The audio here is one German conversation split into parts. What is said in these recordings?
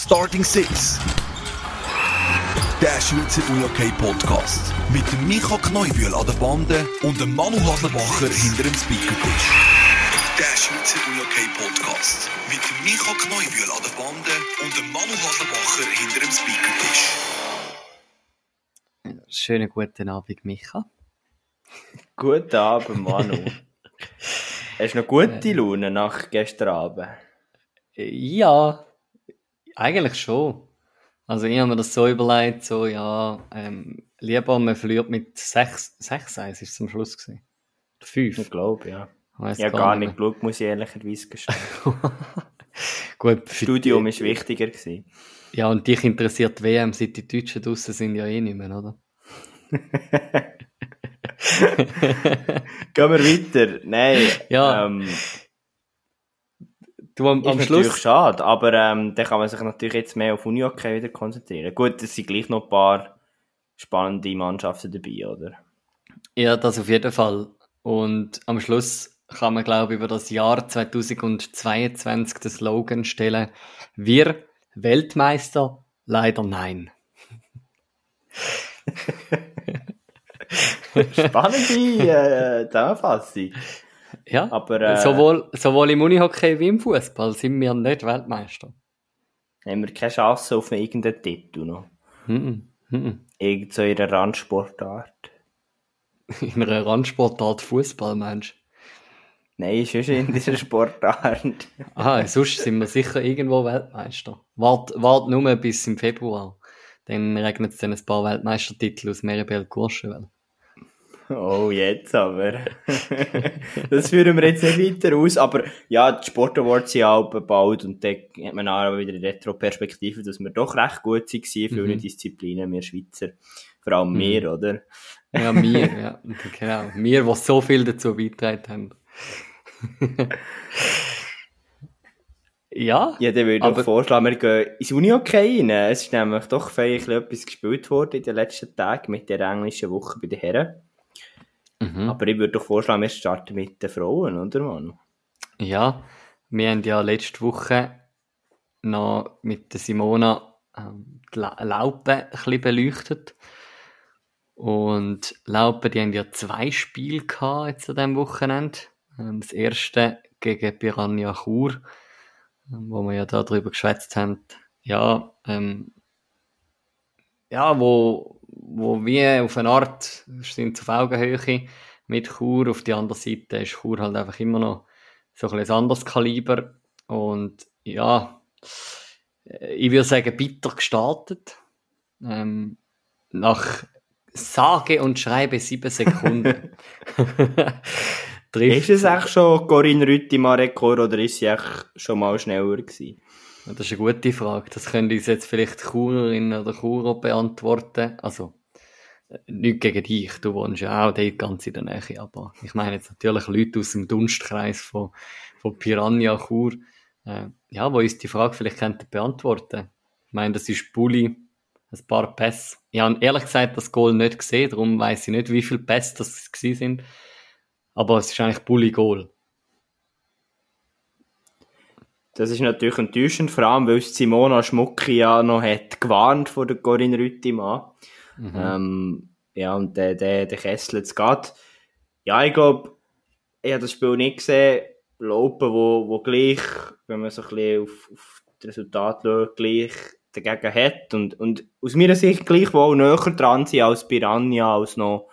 Starting Six. Der Schweizer UJK Podcast. Mit dem Micha Kneubühl an der Bande und dem Manu Haslebacher hinter dem Speakertisch. Der Schweizer UJK Podcast. Mit dem Micha Kneubühl an der Bande und dem Manu Haslebacher hinter dem Speakertisch. Schönen guten Abend, Micha. Guten Abend, Manu. Hast du noch gute Laune nach gestern Abend? Ja, eigentlich schon. Also ich habe mir das so überlegt, so ja, ähm, lieber man verliert mit 6, 6 1 ist es am Schluss gewesen. Oder 5. Ich glaube, ja. Weiss Ja, gar nicht geschaut, muss ich ehrlicherweise gestehen. Gut, Studium ist wichtiger gewesen. Ja, und dich interessiert die WM, seit die Deutschen draussen sind ja eh nicht mehr, oder? Gehen wir weiter. Nein, Ja. ähm, Du am, ist am natürlich Schluss. schade, aber ähm, dann kann man sich natürlich jetzt mehr auf Unihockey wieder konzentrieren. Gut, es sind gleich noch ein paar spannende Mannschaften dabei, oder? Ja, das auf jeden Fall. Und am Schluss kann man, glaube ich, über das Jahr 2022 den Slogan stellen: Wir Weltmeister? Leider nein. Spannende äh, Zusammenfassung. Ja, Aber äh, sowohl, sowohl im Unihockey wie im Fußball sind wir nicht Weltmeister. haben wir keine Chance auf irgendeinen Titel noch. Mhm. Mhm. Irgend so in einer Randsportart. In einer Randsportart Fußball, Mensch. Nein, ist schon in dieser Sportart. Ah, sonst sind wir sicher irgendwo Weltmeister. Wart, wart nur bis im Februar. Dann regnet es dann ein paar Weltmeistertitel aus Meribel Courchevel. Oh, jetzt aber. das führen wir jetzt nicht weiter aus. Aber ja, die Sport Awards sind auch bald und dann hat man auch wieder eine Retro-Perspektive, dass wir doch recht gut waren, viele Mhm. Disziplinen, wir Schweizer. Vor allem wir, oder? Ja, wir, ja, genau. Wir, die so viel dazu beigetragen haben. ja, Ja, dann würde ich Aber- doch vorschlagen, wir gehen ins Unihockey rein. Es ist nämlich doch feierlich etwas gespielt worden in den letzten Tagen mit der englischen Woche bei den Herren. Mhm. Aber ich würde doch vorschlagen, wir starten mit den Frauen, oder Mann? ja, wir haben ja letzte Woche noch mit der Simona ähm, die La- Laupen ein bisschen beleuchtet. Und Laupen, die haben ja zwei Spiele gehabt jetzt an diesem Wochenende. Ähm, Das erste gegen Piranha Chur, ähm, wo wir ja da drüber geschwätzt haben. Ja, ähm, ja, wo, wo wir auf eine Art sind auf Augenhöhe mit Chur. Auf der anderen Seite ist Chur halt einfach immer noch so ein ein anderes Kaliber. Und ja, äh, ich würde sagen, bitter gestartet. Ähm, nach sage und schreibe sieben Sekunden. Ist es echt schon Corinne Rüttimann Rekord oder ist sie echt schon mal schneller gewesen? Das ist eine gute Frage. Das können uns jetzt vielleicht Churerinnen oder Churer beantworten. Also, äh, nicht gegen dich. Du wohnst ja auch dort ganz in der Nähe. Aber ich meine jetzt natürlich Leute aus dem Dunstkreis von, von Piranha Chur, äh, ja, wo uns die Frage vielleicht könnten beantworten. Ich meine, das ist Bulli, ein paar Pässe. Ich habe ehrlich gesagt das Goal nicht gesehen, darum weiß ich nicht, wie viele Pässe das gewesen sind. Aber es ist eigentlich Bulli Goal. Das ist natürlich enttäuschend, vor allem weil Simona Schmucki ja noch hat gewarnt vor der Corinne Rüttimann. Ähm, ja, und der, der, der Kessel jetzt geht. Ja, ich glaube, ich habe das Spiel nicht gesehen. Lopen, wo, wo gleich, wenn man so ein bisschen auf, auf das Resultat schaut, gleich dagegen hat. Und, und aus meiner Sicht gleich wohl näher dran sind als Piranha als noch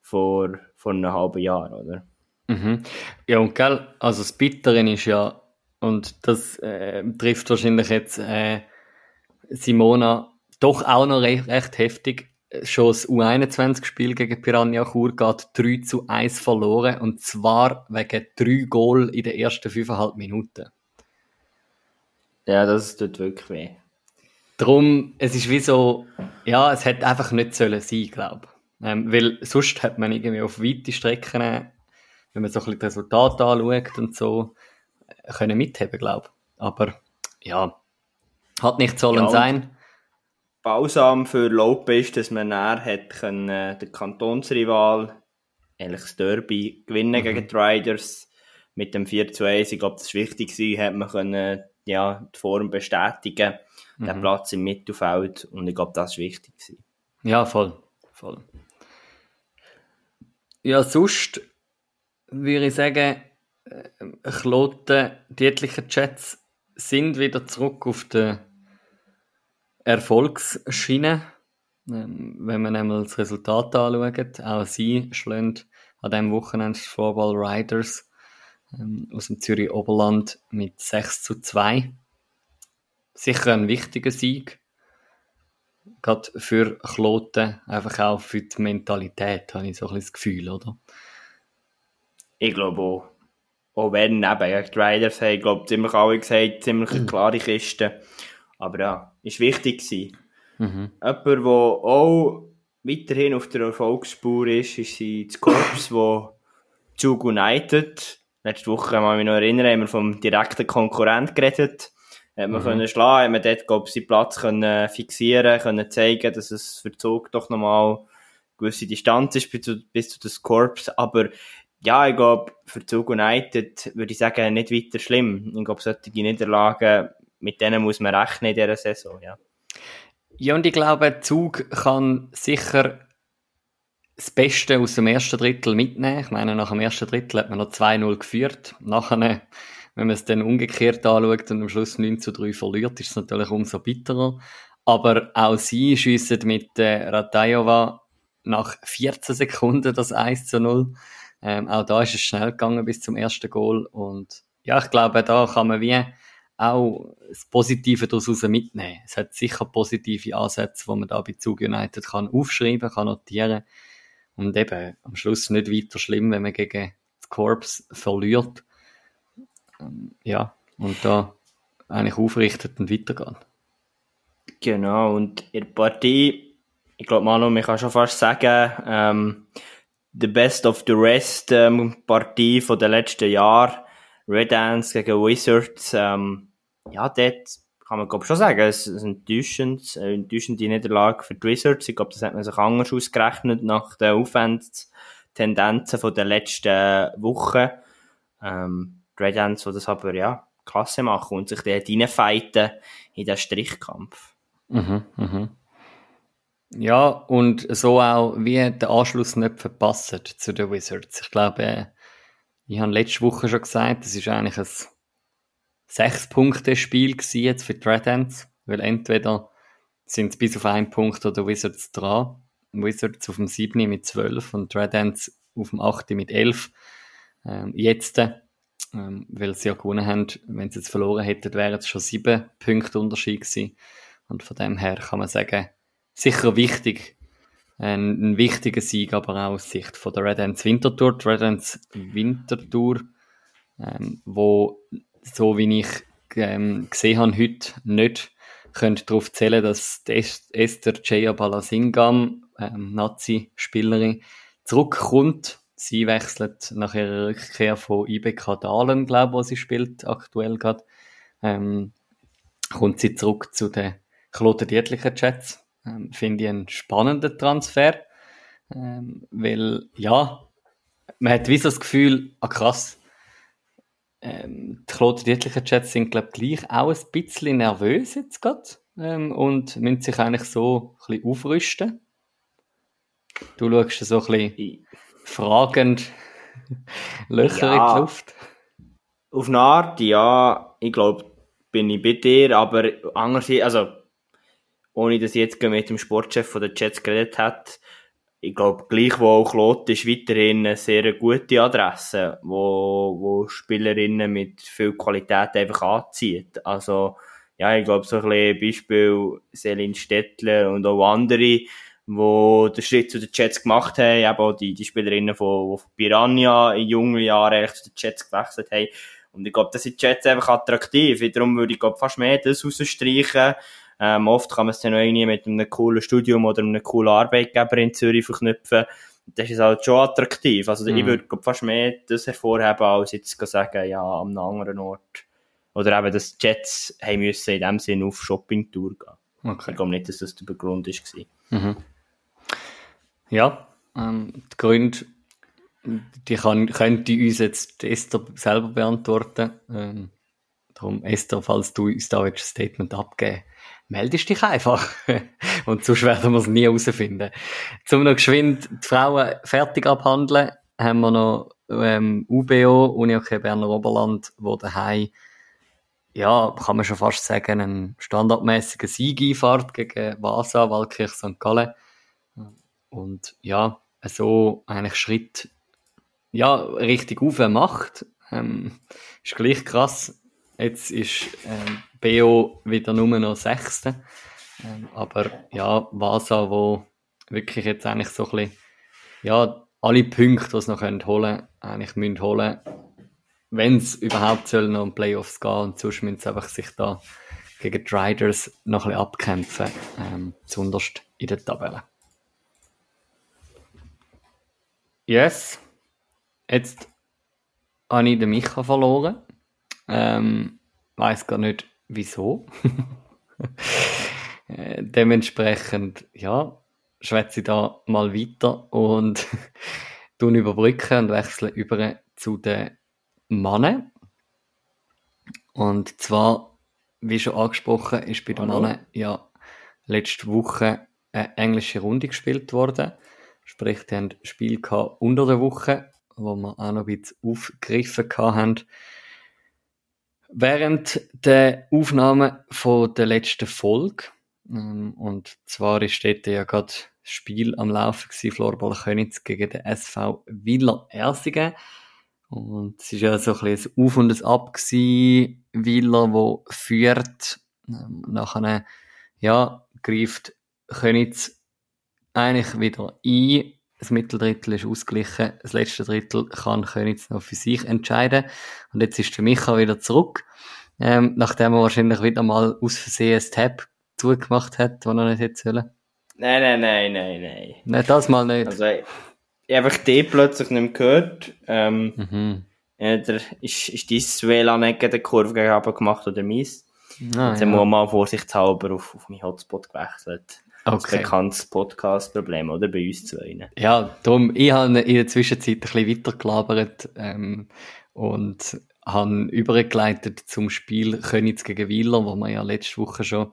vor, vor einem halben Jahr, oder? Mhm. Ja, und gell, also das Bittere ist ja, und das äh, trifft wahrscheinlich jetzt äh, Simona doch auch noch recht, recht heftig. Schon das U21-Spiel gegen Piranha Chur geht 3 zu 1 verloren und zwar wegen drei Goal in den ersten fünfeinhalb Minuten. Ja, das tut wirklich weh. Drum, es ist wie so, ja, es hätte einfach nicht sollen sein, glaube ich. Ähm, weil sonst hat man irgendwie auf weite Strecken, wenn man so ein bisschen die Resultate anschaut und so, können mitheben, glaube ich. Aber, ja, hat nicht sollen Ja, sein. Balsam für Lope ist, dass man näher hat können, äh, den Kantonsrival, eigentlich das Derby, gewinnen gegen die Riders mit dem 4 zu 1. Ich glaube, das war wichtig gewesen, hat man können ja, die Form bestätigen, mhm. den Platz im Mittelfeld. Und ich glaube, das ist wichtig. Gewesen. Ja, voll. voll. Ja, sonst würde ich sagen, Kloten, die etlichen Chats sind wieder zurück auf der Erfolgsschiene. Ähm, wenn man einmal das Resultat anschaut, auch sie schlagen an diesem Wochenende die Floorball Riders ähm, aus dem Zürich Oberland mit 6 zu 2. Sicher ein wichtiger Sieg. Gerade für Kloten, einfach auch für die Mentalität, habe ich so ein bisschen das Gefühl, oder? Ich glaube auch. Auch wenn eben die Riders haben, ich glaube, ziemlich alle gesagt, ziemlich eine klare Kiste. Aber ja, ist wichtig gewesen. Mhm. Jemand, der auch weiterhin auf der Erfolgsspur ist, ist das Korps, wo Zug United, letzte Woche, kann ich mich noch erinnern, haben wir vom direkten Konkurrent geredet. Hat man mhm. können schlagen, hat man dort, glaube ich, seinen Platz können fixieren, können zeigen, dass es für Zug doch nochmal eine gewisse Distanz ist bis zu, bis zu das Korps. Aber ja, ich glaube, für Zug United würde ich sagen, nicht weiter schlimm. Ich glaube, solche Niederlagen, mit denen muss man rechnen in dieser Saison, ja. Ja, und ich glaube, Zug kann sicher das Beste aus dem ersten Drittel mitnehmen. Ich meine, nach dem ersten Drittel hat man noch 2-0 geführt. Nachher, wenn man es dann umgekehrt anschaut und am Schluss 9 zu 3 verliert, ist es natürlich umso bitterer. Aber auch sie schiessen mit äh, Ratajova nach 14 Sekunden das 1 zu 0. Ähm, auch da ist es schnell gegangen bis zum ersten Goal. Und ja, ich glaube, da kann man wie auch das Positive daraus mitnehmen. Es hat sicher positive Ansätze, die man da bei Zug United kann aufschreiben, kann notieren und eben am Schluss nicht weiter schlimm, wenn man gegen das Korps verliert. Ähm, ja, und da eigentlich aufrichtet und weitergeht. Genau, und in der Partie, ich glaube, Manu, man kann schon fast sagen, ähm, the best of the rest ähm, Partie von den letzten Jahren. Red Dance gegen Wizards, ähm, ja, dort kann man glaub, schon sagen, es ist eine enttäuschende, eine enttäuschende Niederlage für die Wizards. Ich glaube, das hat man sich anders ausgerechnet nach den Aufwandstendenzen von den letzten Wochen. Ähm, die Red Ants, die das aber, ja, klasse machen und sich dort reinfighten in den Strichkampf. Mhm, mhm. Ja, und so auch wie den Anschluss nicht verpassen zu den Wizards. Ich glaube, ich habe letzte Woche schon gesagt, das ist eigentlich ein Sechs-Punkte-Spiel jetzt für die Red Ants, weil entweder sind es bis auf einen Punkt oder Wizards dran. Wizards auf dem 7. mit 12 und Red Ants auf dem 8. mit 11. Ähm, jetzt, ähm, weil sie ja gewonnen haben, wenn sie jetzt verloren hätten, wären es schon sieben Punkte Unterschied gewesen. Und von dem her kann man sagen, sicher wichtig, ein, ein wichtiger Sieg, aber auch aus Sicht von der Red Ants Wintertour. Die Red Ants Wintertour, ähm, wo so wie ich ähm, gesehen habe heute, nicht könnt darauf zählen, dass Esther Jaya Balasingam, ähm, Nazi-Spielerin, zurückkommt. Sie wechselt nach ihrer Rückkehr von IBK Dahlen, glaube ich, wo sie spielt, aktuell gerade. Ähm, kommt sie zurück zu den Kloten Dietlichen Chats. Ähm, Finde ich einen spannenden Transfer. Ähm, weil, ja, man hat wie so das Gefühl, ah krass, ähm, die Claude Dietlicher Chats sind, glaube ich, gleich auch ein bisschen nervös jetzt gerade ähm, und müssen sich eigentlich so ein bisschen aufrüsten. Du schaust so ein bisschen fragend Löcher ja, in die Luft. Auf eine Art, ja, ich glaube, bin ich bei dir, aber andererseits, also, ohne dass ich jetzt mit dem Sportchef der Jets geredet hat, ich glaube, gleichwohl Klot ist weiterhin eine sehr gute Adresse, wo, wo Spielerinnen mit viel Qualität einfach anzieht. Also, ja, ich glaube, so ein bisschen Beispiel Selin Stettler und auch andere, wo den Schritt zu den Jets gemacht haben, eben auch die, die Spielerinnen von, von Piranha in jungen Jahren eigentlich zu den Jets gewechselt haben. Und ich glaube, das sind Jets einfach attraktiv. Darum würde ich glaube, fast mehr das rausstreichen, ähm, oft kann man es dann auch irgendwie mit einem coolen Studium oder einem coolen Arbeitgeber in Zürich verknüpfen. Das ist halt schon attraktiv. Also mhm. ich würde fast mehr das hervorheben, als jetzt sagen, ja, an einem anderen Ort. Oder eben, dass die Jets haben müssen in dem Sinne auf Shoppingtour gehen. Okay. Ich glaube nicht, dass das der Grund war. Mhm. Ja, ähm, die Gründe, die kann, könnte uns jetzt Esther selber beantworten. Ähm, Darum, Esther, falls du uns da ein Statement abgeben meldest dich einfach. Und sonst werden wir es nie herausfinden. Zum noch geschwind die Frauen fertig abhandeln, haben wir noch ähm, UBO, Unihockey Berner Oberland, wo daheim ja, kann man schon fast sagen, einen standardmäßigen Sieg einfahrt gegen Vasa, Waldkirch, St. Gallen. Und ja, so eigentlich Schritt, ja, richtig auf macht. Ähm, ist gleich krass. Jetzt ist ähm, BO wieder nur noch Sechste. Ähm, aber ja, Vasa, wo wirklich jetzt eigentlich so ein bisschen, ja, alle Punkte, die sie noch holen können, eigentlich müssen holen wenn es überhaupt soll noch um Playoffs gehen und sonst müssen sie einfach sich da gegen die Riders noch ein bisschen abkämpfen, ähm, zunderst in der Tabelle. Yes. Jetzt habe ich den Micha verloren. Ähm, weiß gar nicht, wieso. äh, dementsprechend, ja, schwätze ich da mal weiter und tun überbrücken und wechsle über zu den Mannen. Und zwar, wie schon angesprochen, ist bei den. Mannen ja letzte Woche eine englische Runde gespielt worden. Sprich, die haben Spiel unter der Woche, wo wir auch noch ein bisschen aufgegriffen haben. Während der Aufnahme von der letzten Folge, ähm, und zwar ist dort ja gerade das Spiel am Laufen gewesen, Floorball Königs gegen den SV Willer Ersingen. Und es ist ja so ein ein Auf und ein Ab gewesen, Willer, wo führt, ähm, nachher, ja, greift Königs eigentlich wieder ein. Das Mitteldrittel ist ausgeglichen. Das letzte Drittel kann Königs noch für sich entscheiden. Und jetzt ist der Micha wieder zurück. Ähm, nachdem er wahrscheinlich wieder mal aus Versehen ein Tab zugemacht hat, das er nicht hätte sollen. Nein, nein, nein, nein, nein. Nein, das mal nicht. Also, ich habe einfach die plötzlich nicht mehr gehört. Ähm, mhm. ja, der, ist, ist dein WLAN gegen die Kurve gegenüber gemacht oder meins? Ah, Jetzt ja. haben wir mal vorsichtshalber auf, auf meinen Hotspot gewechselt. Okay. Das bekanntes Podcast-Problem, oder? Bei uns zwei. Ja, darum, ich habe in der Zwischenzeit ein bisschen weitergelabert ähm, und habe übergeleitet zum Spiel Königs gegen Wieler, wo wir ja letzte Woche schon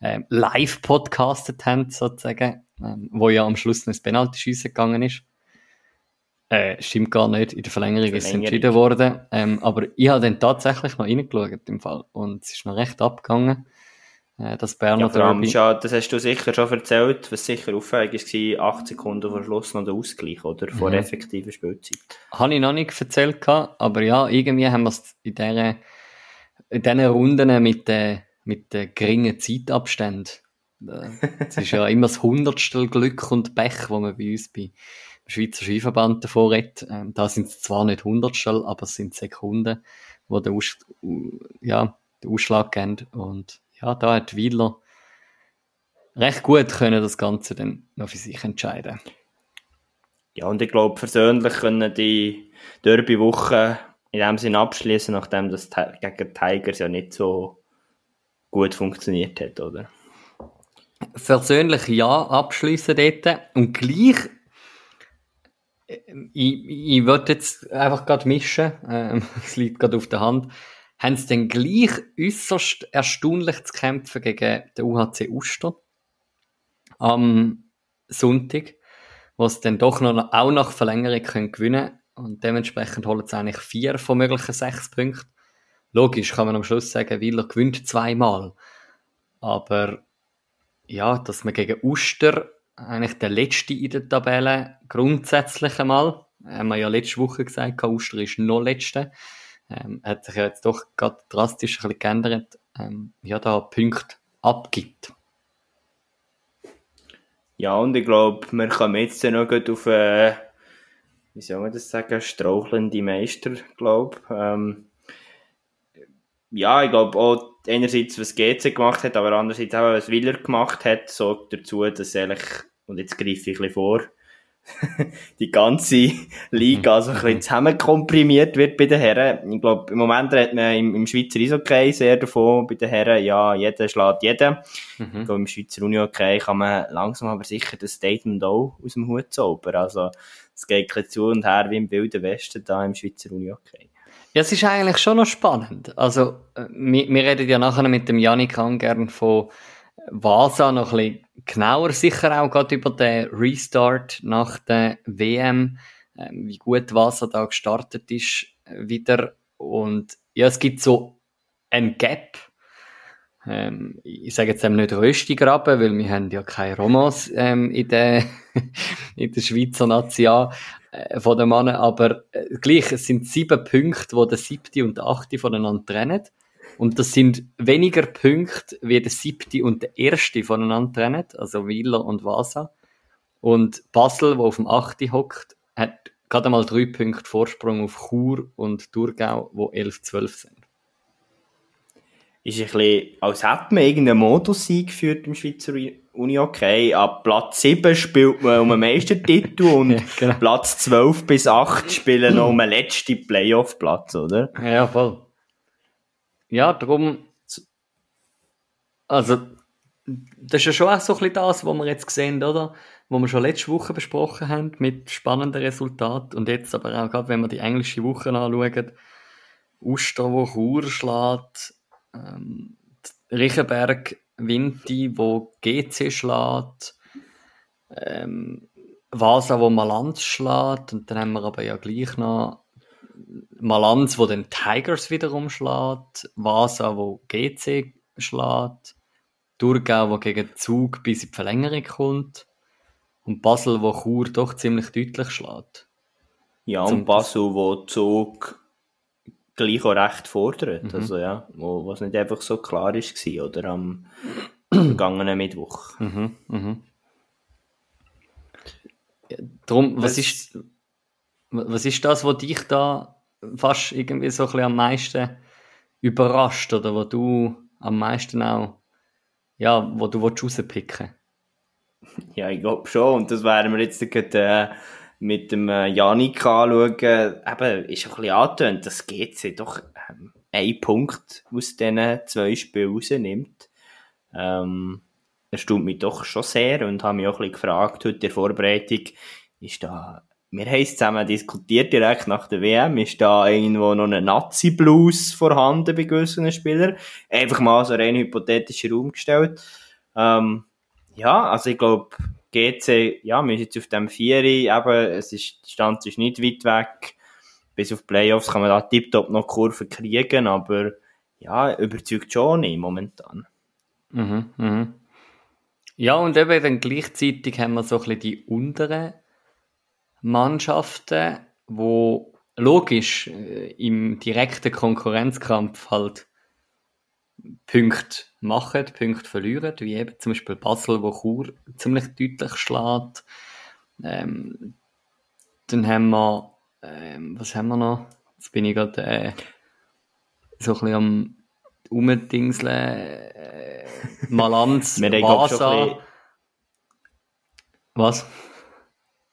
ähm, live podcastet haben, sozusagen, ähm, wo ja am Schluss noch das Penalty-Schiessen gegangen ist. Äh, stimmt gar nicht. In der Verlängerung, Verlängerung. ist es entschieden worden. Ähm, aber ich habe dann tatsächlich noch reingeschaut im Fall. Und es ist noch recht abgegangen. Äh, das Berner ja, Derby. Schon, das hast du sicher schon erzählt, was sicher auffällig war, 8 Sekunden vor Schluss noch der Ausgleich, oder? Vor mhm. effektiver Spielzeit. Habe ich noch nicht erzählt, aber ja, irgendwie haben wir es in diesen, in diesen Runden mit den, mit den geringen Zeitabständen. Es ist ja immer das Hundertstel Glück und Pech, wo man bei uns bei Schweizer Skiverband davor redet. Ähm, da sind es zwar nicht Hundertstel, aber es sind Sekunden, wo der, Aus ja, der Ausschlag geben. Und ja, da hat Wieler recht gut können das Ganze dann noch für sich entscheiden. Ja, und ich glaube, persönlich können die Derby-Woche in dem Sinne abschließen, nachdem das gegen Tigers ja nicht so gut funktioniert hat, oder? Persönlich ja, abschließen dort. Und gleich ich, ich würde jetzt einfach gerade mischen, ähm, es liegt gerade auf der Hand. Haben sie denn gleich äußerst erstaunlich zu kämpfen gegen den UHC Uster am Sonntag, wo sie dann doch noch, auch nach Verlängerung können gewinnen und dementsprechend holen sie eigentlich vier von möglichen sechs Punkten. Logisch kann man am Schluss sagen, Wieler gewinnt zweimal. Aber ja, dass man gegen Uster eigentlich der letzte in der Tabelle, grundsätzlich einmal. Haben wir ja letzte Woche gesagt, Uster ist noch letzte. Ähm, hat sich ja jetzt doch gerade drastisch ein bisschen geändert. Ähm, ja, da Punkte abgibt. Ja, und ich glaube, wir kommen jetzt noch gut auf, äh, wie soll man das sagen, strauchelnde Meister, glaube ähm, Ja, ich glaube auch, einerseits, was GC gemacht hat, aber andererseits auch, was Willer gemacht hat, sorgt dazu, dass eigentlich, und jetzt greife ich ein bisschen vor, die ganze Liga so ein bisschen zusammenkomprimiert wird bei den Herren. Ich glaube, im Moment redet man im, im Schweizer Eishockey sehr davon, bei den Herren, ja, jeder schlägt jeden. Mhm. Ich glaube, im Schweizer Unihockey kann man langsam aber sicher das Statement auch aus dem Hut zaubern. Also, es geht ein zu und her wie im Wilden Westen da im Schweizer Unihockey. Ja, es ist eigentlich schon noch spannend. Also, äh, wir, wir reden ja nachher mit dem Janik gern von Vasa noch ein bisschen genauer, sicher auch gerade über den Restart nach der WM, ähm, wie gut Vasa da gestartet ist äh, wieder. Und ja, es gibt so ein Gap. Ähm, ich sage jetzt eben nicht Röstigraben, weil wir haben ja keine Romans ähm, in, der, in der Schweizer Nation äh, von den Männern, aber äh, gleich, es sind sieben Punkte, wo der siebte und der achte voneinander trennen. Und das sind weniger Punkte, wie der siebte und der erste voneinander trennen, also Wieler und Vasa. Und Basel, wo auf dem achte hockt, hat gerade mal drei Punkte Vorsprung auf Chur und Thurgau, wo 11, 12 sind ist ein bisschen, als hätte man irgendeinen Modus eingeführt im Schweizer Uni okay. Ab Platz 7 spielt man um den Meistertitel und ja, genau. Platz 12 bis 8 spielen noch um den letzten Playoff-Platz, oder? Ja, voll. Ja, darum, also, das ist ja schon auch so ein bisschen das, was wir jetzt sehen, oder? Wo wir schon letzte Woche besprochen haben, mit spannenden Resultaten und jetzt aber auch gerade, wenn wir die englische Woche anschauen, Uster, wo Chur schlägt, ähm, Riechenberg Vinti, wo GC schlägt, ähm, Vasa, wo Malanz schlägt, und dann haben wir aber ja gleich noch Malanz, wo den Tigers wiederum schlägt, Vasa, wo GC schlägt, Thurgau, wo gegen Zug bis in die Verlängerung kommt, und Basel, wo Chur doch ziemlich deutlich schlägt. Ja, und Basel, wo Zug gleich auch recht fordert. Mhm. Also ja, wo, was nicht einfach so klar ist oder am vergangenen Mittwoch. Mhm. Mhm. Ja, drum, was, was ist, was ist das, was dich da fast irgendwie so ein bisschen am meisten überrascht oder wo du am meisten auch, ja, wo du rauspicken Ja, ich glaube schon. Und das werden wir jetzt gerade, äh, mit dem äh, Janik anschauen, eben, ist ein bisschen angetönt, dass GC doch ähm, einen Punkt aus diesen zwei Spielen rausnimmt. Ähm, erstaunt mich doch schon sehr und habe mich auch ein bisschen gefragt, heute in der Vorbereitung, ist da, wir haben es zusammen diskutiert direkt nach der WM, ist da irgendwo noch ein Nazi-Blues vorhanden bei gewissen Spielern? Einfach mal so rein hypothetischer Raum gestellt. Ähm, ja, also ich glaube, GC, ja, wir sind jetzt auf dem Vieri, eben, es ist, der Stand ist nicht weit weg. Bis auf Playoffs kann man da tiptop noch Kurven kriegen, aber ja, überzeugt schon nicht momentan. Mhm, mhm. Ja, und eben dann gleichzeitig haben wir so ein bisschen die unteren Mannschaften, wo logisch äh, im direkten Konkurrenzkampf halt Punkte machen, Punkte verlieren, wie eben zum Beispiel Basel, wo Chur ziemlich deutlich schlägt. Ähm, dann haben wir, ähm, was haben wir noch? Jetzt bin ich gerade äh, so ein bisschen am Umdingseln, äh, Malanz, Vasa. Was?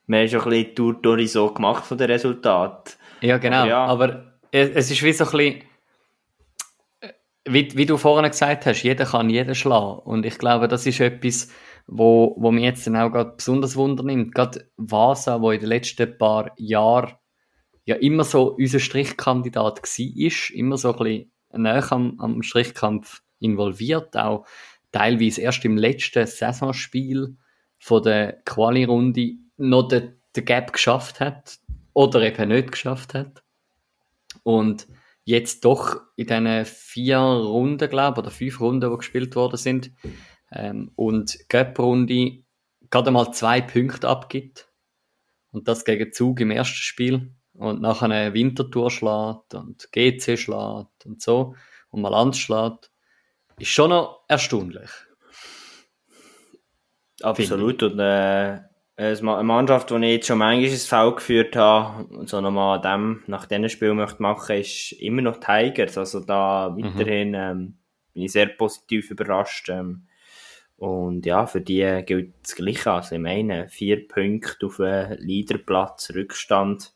Wir haben schon ein bisschen Tour so gemacht von den Resultaten. Ja, genau. Aber, ja. aber es ist wie so ein bisschen wie, wie du vorhin gesagt hast, jeder kann jeden schlagen. Und ich glaube, das ist etwas, wo, wo mir jetzt dann auch gerade besonders Wunder nimmt. Gerade Vasa, wo in den letzten paar Jahren ja immer so unser Strichkandidat war, immer so ein bisschen näher am, am Strichkampf involviert, auch teilweise erst im letzten Saisonspiel von der Quali-Runde noch den, den Gap geschafft hat oder eben nicht geschafft hat. Und jetzt doch in diesen vier Runden, glaube ich, oder fünf Runden, die gespielt worden sind, ähm, und Cup-Runde gerade mal zwei Punkte abgibt. Und das gegen Zug im ersten Spiel. Und nachher eine Wintertour schlägt und GC schlägt und so. Und Malanz schlägt. Ist schon noch erstaunlich. Absolut. Und äh, eine Mannschaft, die ich jetzt schon manchmal ins Foul geführt habe, so nochmal dem, nach diesem Spiel möchte machen, ist immer noch Tigers. Also da mhm. weiterhin ähm, bin ich sehr positiv überrascht. Ähm, und ja, für die gilt das Gleiche. Also ich meine, vier Punkte auf einen Leaderplatz, Rückstand.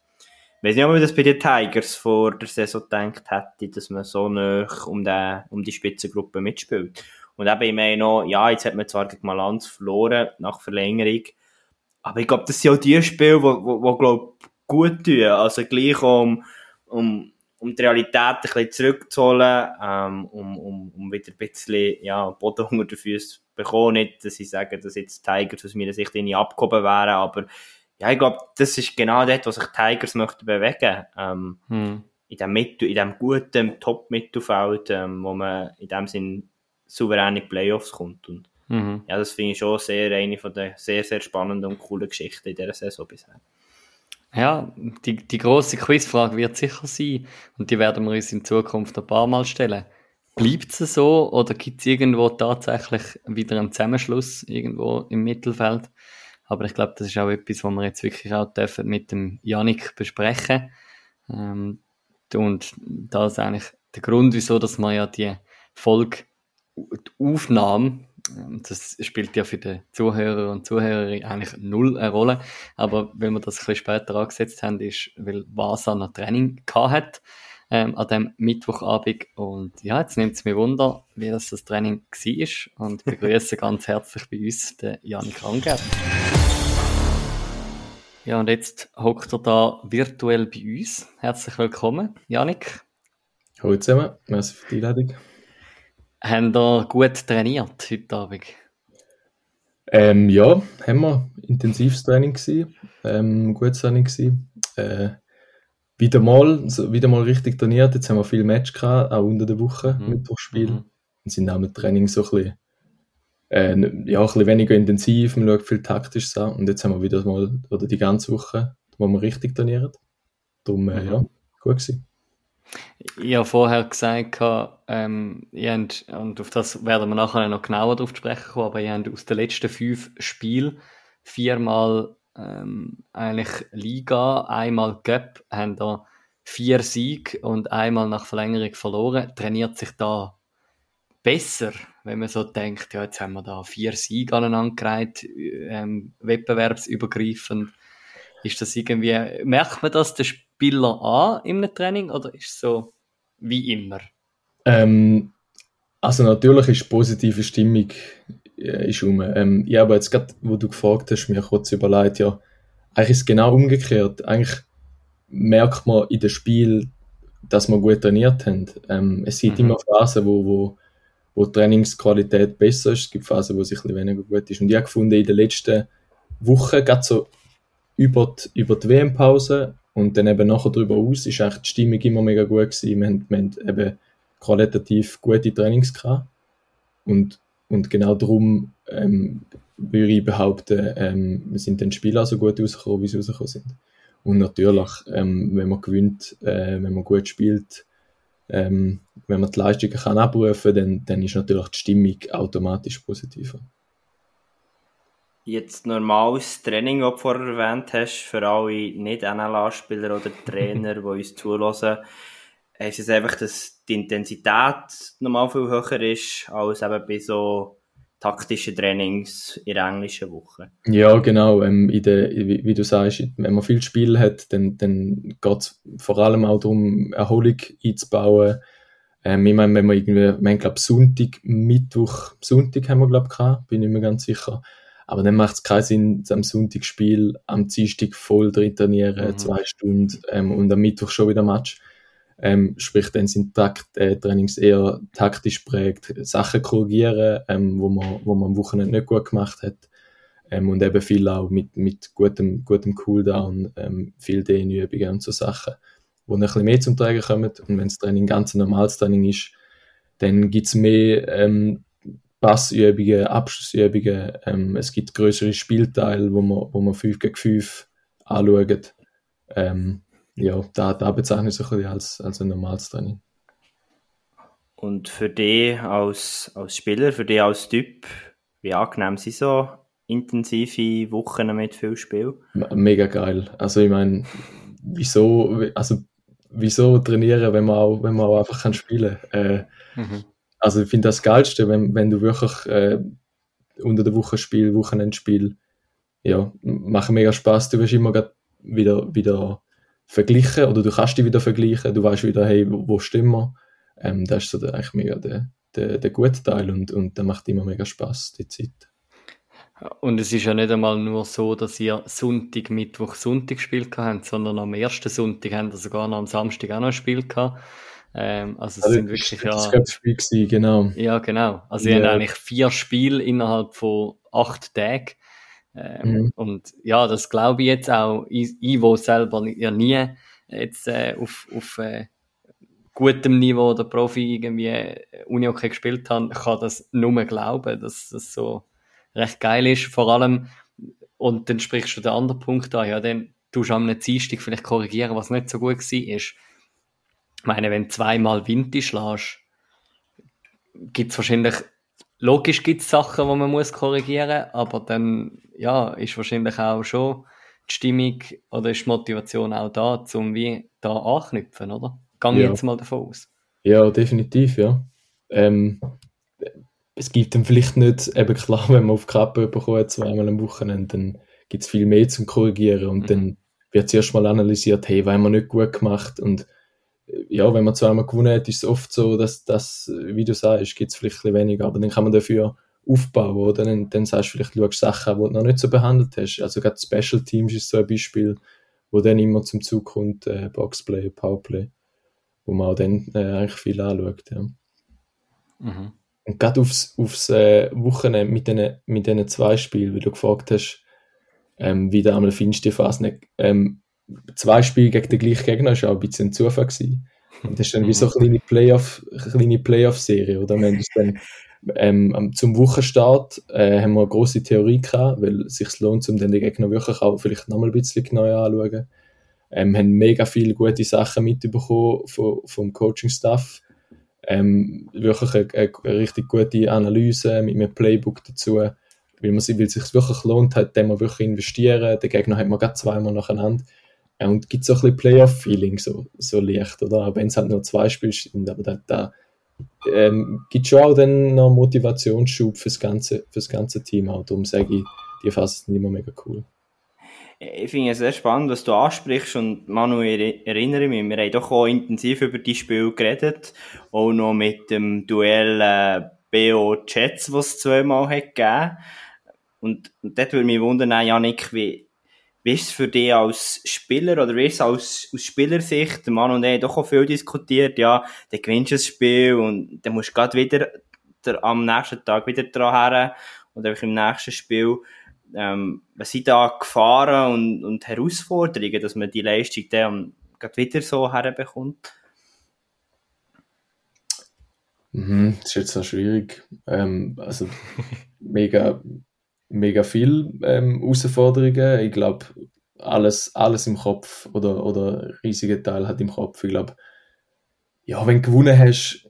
Ich weiß nicht, ob man das bei den Tigers vor der Saison gedacht hätte, dass man so nah um, den, um die Spitzengruppe mitspielt. Und eben, ich meine noch, ja, jetzt hat man zwar gegen Malanz verloren, nach Verlängerung, aber ich glaube, das sind auch die Spiele, die, die, die glaub, gut tun. Also gleich um, um, um die Realität ein bisschen zurückzuholen, ähm, um, um, um wieder ein bisschen ja, Boden unter den Füßen zu bekommen. Nicht, dass ich sage, dass jetzt Tigers aus meiner Sicht nicht abgehoben wären, aber ja, ich glaube, das ist genau das, was sich Tigers möchten bewegen. Ähm, hm. In dem, Mittel, in dem guten Top-Mittelfeld, ähm, wo man in dem Sinn souverän in die Playoffs kommt. Und mhm. ja, das finde ich schon sehr eine von den sehr, sehr spannenden und coolen Geschichten in dieser Saison bisher. Ja, die, die grosse Quizfrage wird sicher sein und die werden wir uns in Zukunft ein paar Mal stellen. Bleibt es so oder gibt es irgendwo tatsächlich wieder einen Zusammenschluss irgendwo im Mittelfeld? Aber ich glaube, das ist auch etwas, was wir jetzt wirklich auch dürfen mit dem Janik besprechen. Ähm, und das ist eigentlich der Grund, wieso, dass wir ja die Folge, die Aufnahme das spielt ja für die Zuhörer und Zuhörerinnen eigentlich null eine Rolle. Aber weil wir das ein bisschen später angesetzt haben, ist, weil Vasa noch Training hat, ähm, an dem Mittwochabend. Und ja, jetzt nimmt es mir Wunder, wie das, das Training war. Und begrüße ganz herzlich bei uns den Janik Rangert. Ja, und jetzt hockt er da virtuell bei uns. Herzlich willkommen, Janik. Hallo zusammen, merci für die Einladung. Haben ihr gut trainiert heute Abend? Ähm, ja, haben wir. Intensives Training gewesen. Ähm, gutes Training gewesen. Äh, wieder mal, wieder mal richtig trainiert. Jetzt haben wir viel Match gehabt, auch unter der Woche, mhm. Mittwochsspiel. Mhm. Und sind auch mit Training so ein bisschen, äh, ja, ein bisschen weniger intensiv. Man schaut viel taktisch an. Und jetzt haben wir wieder mal, oder die ganze Woche, wo wir richtig trainieren. Darum, äh, mhm. ja, gut gewesen. Ich habe vorher gesagt, ähm, habt, und auf das werden wir nachher noch genauer drauf sprechen kommen, aber ihr habt aus den letzten fünf Spielen viermal ähm, eigentlich Liga, einmal Cup, haben da vier Siege und einmal nach Verlängerung verloren. Trainiert sich da besser, wenn man so denkt, ja, jetzt haben wir da vier Siege aneinandergereiht, ähm, wettbewerbsübergreifend. Ist das irgendwie, merkt man das den Spieler an im Training oder ist es so wie immer? Ähm, also natürlich ist positive Stimmung äh, ist um. Ähm, ja, aber jetzt gerade, wo du gefragt hast, mir kurz überlegt, ja, eigentlich ist es genau umgekehrt. Eigentlich merkt man in dem Spiel, dass wir gut trainiert haben. Ähm, es gibt mhm. immer Phasen, wo, wo, wo die Trainingsqualität besser ist. Es gibt Phasen, wo es ein bisschen weniger gut ist. Und ich habe gefunden, in den letzten Wochen, gerade so über die, über die WM-Pause und dann eben nachher darüber aus, ist eigentlich die Stimmung immer mega gut gewesen. Wir haben, wir haben eben qualitativ gute Trainings gehabt. Und, und genau darum ähm, würde ich behaupten, ähm, wir sind den Spieler so gut rausgekommen, wie sie rausgekommen sind. Und natürlich, ähm, wenn man gewinnt, äh, wenn man gut spielt, ähm, wenn man die Leistungen kann abrufen kann, dann, dann ist natürlich die Stimmung automatisch positiver jetzt normales Training, das du vorher erwähnt hast, für alle Nicht-NLA-Spieler oder Trainer, die uns zulassen, ist es einfach, dass die Intensität normal viel höher ist, als eben bei so taktischen Trainings in der englischen Woche. Ja, genau. Ähm, in der, wie, wie, du sagst, wenn man viel Spiel hat, dann, dann geht es vor allem auch darum, Erholung einzubauen. Ähm, ich meine, wenn wir irgendwie, wir haben, glaube Sonntag, Mittwoch, Sonntag haben wir, glaube ich, gehabt, bin ich mir ganz sicher aber dann macht es keinen Sinn, am Sonntagsspiel am Dienstag voll drin trainieren, mhm. zwei Stunden ähm, und am Mittwoch schon wieder Match. Ähm, sprich, dann sind Takt, äh, Trainings eher taktisch prägt, Sachen korrigieren, ähm, wo, man, wo man am Wochenende nicht gut gemacht hat. Ähm, und eben viel auch mit, mit gutem, gutem Cooldown, ähm, viel Dehnübungen und so Sachen, wo ein bisschen mehr zum Tragen kommen. Und wenn das Training ganz ein normales Training ist, dann gibt es mehr ähm, Passübungen, Abschlussübungen. Ähm, es gibt größere Spielteile, wo man, wo man 5 gegen 5 anschaut. Ähm, ja, da, da bezeichne ich es ein als, als ein normales Training. Und für dich als, als Spieler, für dich als Typ, wie angenehm sind so intensive Wochen mit viel Spiel? Mega geil. Also ich meine, wieso, also wieso trainieren, wenn man auch, wenn man auch einfach kann spielen kann? Äh, mhm. Also ich finde das Geilste, wenn, wenn du wirklich äh, unter der Woche Spiel, Wochenendspiel, ja, machen mega Spaß. Du wirst immer wieder, wieder vergleichen oder du kannst dich wieder vergleichen. Du weißt wieder, hey, wo, wo stimmen wir? Ähm, das ist so der, eigentlich mega der, der, der gute Teil und, und der macht immer mega Spaß, die Zeit. Und es ist ja nicht einmal nur so, dass ihr Sonntag, Mittwoch, Sonntag gespielt habt, sondern am ersten Sonntag haben ihr sogar noch am Samstag auch noch ein Spiel gehabt. Ähm, also es Also, sind wirklich das ja, war das Spiel, gewesen, genau. ja genau. Also Ja. ihr habt eigentlich vier Spiele innerhalb von acht Tagen. Ähm, Mhm. Und ja, das glaube ich jetzt auch, ich, ich wo selber ja nie jetzt äh, auf, auf äh, gutem Niveau oder Profi irgendwie äh, Unihockey gespielt habe, kann das nur glauben, dass das so recht geil ist. Vor allem, und dann sprichst du den anderen Punkt an, ja, dann tust du am Dienstag vielleicht korrigieren, was nicht so gut war. Ich meine, wenn du zweimal Wind schlägst, gibt es wahrscheinlich, logisch gibt es Sachen, die man muss korrigieren aber dann, ja, ist wahrscheinlich auch schon die Stimmung oder ist die Motivation auch da, um wie da anknüpfen, oder? Gang Ja. jetzt mal davon aus. Ja, definitiv, ja. Ähm, es gibt dann vielleicht nicht, eben klar, wenn man auf die Kappe bekommt, zweimal am Wochenende, dann gibt es viel mehr zum Korrigieren und Mhm. dann wird zuerst mal analysiert, hey, was haben wir nicht gut gemacht und ja, wenn man zweimal gewonnen hat, ist es oft so, dass das, wie du sagst, gibt es vielleicht ein weniger, aber dann kann man dafür aufbauen, oder? Dann, dann sagst du vielleicht, schaust Sachen, die du noch nicht so behandelt hast. Also gerade Special Teams ist so ein Beispiel, wo dann immer zum Zug kommt, äh, Boxplay, Powerplay, wo man auch dann äh, eigentlich viel anschaut, ja. Mhm. Und gerade aufs, aufs äh, Wochenende mit diesen mit diesen zwei Spielen, wie du gefragt hast, ähm, wie du einmal findest, die Phase nicht. Ähm, zwei Spiele gegen den gleichen Gegner ist auch ein bisschen ein Zufall gewesen. Und das ist dann wie so eine kleine Playoff, kleine Playoff-Serie, oder? Wir haben dann, ähm, zum Wochenstart äh, haben wir eine grosse Theorie gehabt, weil es sich lohnt, um dann den Gegner wirklich auch vielleicht nochmal ein bisschen genauer anzuschauen. Ähm, haben mega viele gute Sachen mitbekommen vom, vom Coaching-Staff ähm, wirklich eine, eine, eine richtig gute Analyse mit einem Playbook dazu, weil man weil es sich wirklich lohnt hat, den man wirklich investieren. Den Gegner hat man gerade zweimal nacheinander. Und gibt so ein bisschen Playoff-Feeling, so, so leicht, oder? Auch wenn es halt nur zwei Spiele sind, aber da, da ähm, gibt schon auch dann noch Motivationsschub fürs ganze, fürs ganze Team. Auch darum sage ich, die Phase sind immer mega cool. Ich finde es sehr spannend, was du ansprichst und Manu, ich erinnere mich, wir haben doch auch intensiv über die Spiel geredet, auch noch mit dem Duell äh, BO Jets, was es zweimal hat gegeben. Und, und dort würde mich wundern, äh, Janik, wie, wie ist es für dich als Spieler oder wie ist es aus, aus Spielersicht? Der Mann und ich doch auch viel diskutiert, ja, dann gewinnst du das Spiel und dann musst du gerade wieder der, am nächsten Tag wieder dran her und einfach im nächsten Spiel ähm, was sind da Gefahren und, und Herausforderungen, dass man die Leistung dann gerade wieder so herbekommt? Mhm, das ist jetzt auch schwierig. Ähm, also mega, mega viel ähm, Herausforderungen. Ich glaube, alles, alles im Kopf oder, oder ein riesiger Teil hat im Kopf. Ich glaube, ja, wenn du gewonnen hast,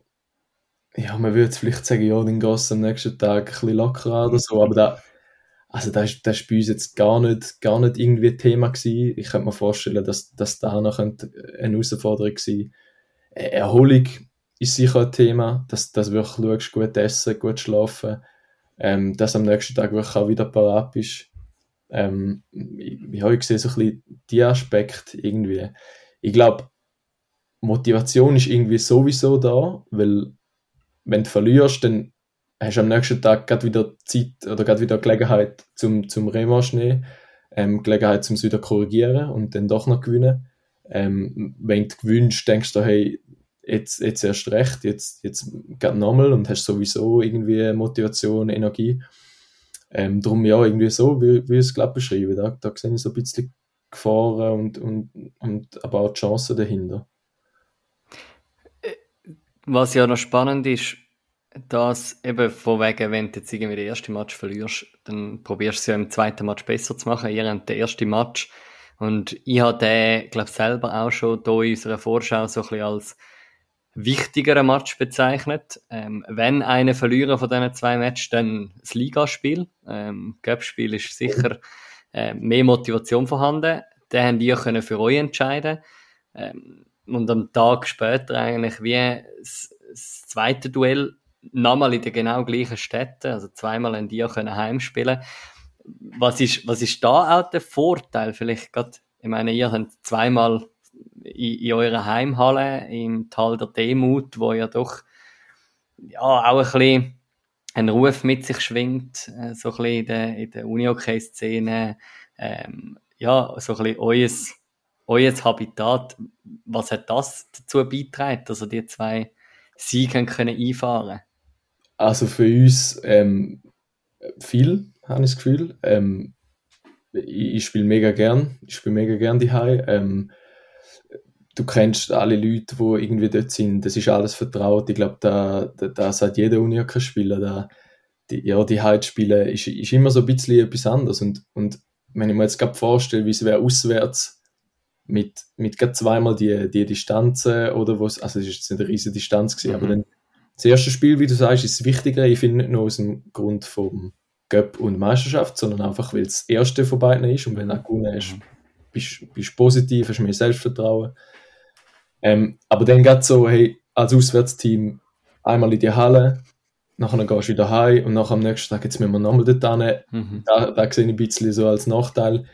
ja, man würde vielleicht sagen, ja, dann gehst du am nächsten Tag ein bisschen lockerer oder so, aber da, also das ist, das ist bei uns jetzt gar nicht, gar nicht irgendwie ein Thema gewesen. Ich könnte mir vorstellen, dass, dass da noch könnte eine Herausforderung sein Äh, Erholung ist sicher ein Thema, dass, dass du wirklich schaust, gut essen, gut schlafen, ähm, dass am nächsten Tag wirklich auch wieder parat bist. Ähm, ich, ja, ich sehe so ein bisschen die Aspekte irgendwie. Ich glaube, Motivation ist irgendwie sowieso da, weil wenn du verlierst, dann hast du am nächsten Tag gerade wieder Zeit oder gerade wieder Gelegenheit zum, zum Revanche nehmen, ähm, Gelegenheit zum wieder korrigieren und dann doch noch gewinnen. Ähm, wenn du gewinnst, denkst du, hey, jetzt, jetzt erst recht, jetzt, jetzt geht nochmal und hast sowieso irgendwie Motivation, Energie. Ähm, darum ja, irgendwie so, wie, wie ich es glaube beschreiben. Da, da sehe ich so ein bisschen Gefahren und, und, und aber auch Chancen dahinter. Was ja noch spannend ist, dass eben von wegen, wenn du jetzt irgendwie den ersten Match verlierst, dann probierst du es ja im zweiten Match besser zu machen. Ihr habt den ersten Match und ich habe den, glaube selber auch schon hier in unserer Vorschau so ein bisschen als wichtigeren Match bezeichnet. Ähm, wenn einer verlieren von diesen zwei Matches, dann das Ligaspiel. Ähm, Cup-Spiel ist sicher äh, mehr Motivation vorhanden. Den habt ihr können für euch entscheiden. Ähm, und am Tag später eigentlich wie das, das zweite Duell nochmal in den genau gleichen Städten, also zweimal in dir können heimspielen. Was ist, was ist da auch der Vorteil? Vielleicht gerade, ich meine, ihr habt zweimal in, in eurer Heimhalle im Tal der Demut, wo ja doch ja auch ein bisschen einen Ruf mit sich schwingt, äh, so ein bisschen in der, der Uni-Hockey-Szene, ähm, ja, so ein bisschen euer, euer Habitat, was hat das dazu beigetragen, dass ihr die zwei Siege können einfahren? Also für uns ähm, viel, habe ich das Gefühl. Ähm, ich, ich spiele mega gern, ich spiele mega gern die ähm, Du kennst alle Leute, die irgendwie dort sind, das ist alles vertraut. Ich glaube, da, da, da sagt jeder Uni-Spieler, da, die, ja, die Heimspiele ist, ist immer so ein bisschen etwas anderes. Und, und wenn ich mir jetzt gerade vorstelle, wie es wäre auswärts mit, mit gerade zweimal die, die Distanzen oder was, also es ist jetzt nicht eine riesige Distanz gewesen, mhm. aber dann das erste Spiel, wie du sagst, ist wichtiger. Ich finde nicht nur aus dem Grund vom Göpp und Meisterschaft, sondern einfach, weil es das erste von beiden ist und wenn du auch gewonnen hast, bist du positiv, hast mehr Selbstvertrauen. Ähm, aber dann geht so, hey, als Auswärtsteam einmal in die Halle, nachher gehst du wieder heim und nachher am nächsten Tag, jetzt müssen wir nochmal dort hin. Mhm. Da, da sehe ich ein bisschen so als Nachteil.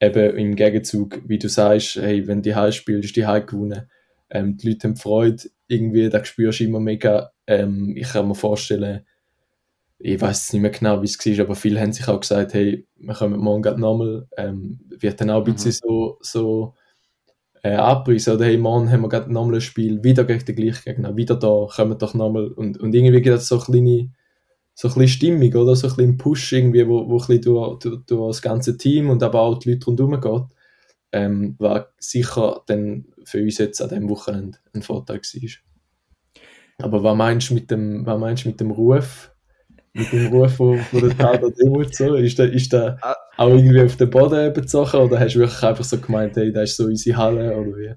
Eben im Gegenzug, wie du sagst, hey, wenn du heim spielst, ist die heim gewonnen. Ähm, die Leute haben Freude, irgendwie, da spürst du immer mega. Ähm, ich kann mir vorstellen, ich weiß nicht mehr genau, wie es war, aber viele haben sich auch gesagt, hey, wir kommen morgen nochmal. Ähm, wird dann auch ein bisschen mhm. so, so äh, abpreisen, oder hey, morgen haben wir gerade nochmal ein Spiel, wieder gegen den gleichen Gegner, wieder da, kommen doch nochmal. Und, und irgendwie gibt es so eine kleine, so ein bisschen Stimmung, oder? So ein bisschen Push irgendwie, wo, wo ein bisschen durch, durch, durch das ganze Team und aber auch die Leute rundherum geht. Ähm, war sicher dann für uns jetzt an diesem Wochenende ein Vorteil war. Aber was meinst du mit dem, was meinst du mit dem Ruf? Mit dem Ruf von, von der an Demut so? Ist der, ist der ah. Auch irgendwie auf den Boden bezogen oder hast du wirklich einfach so gemeint, hey, das ist so unsere Halle oder wie?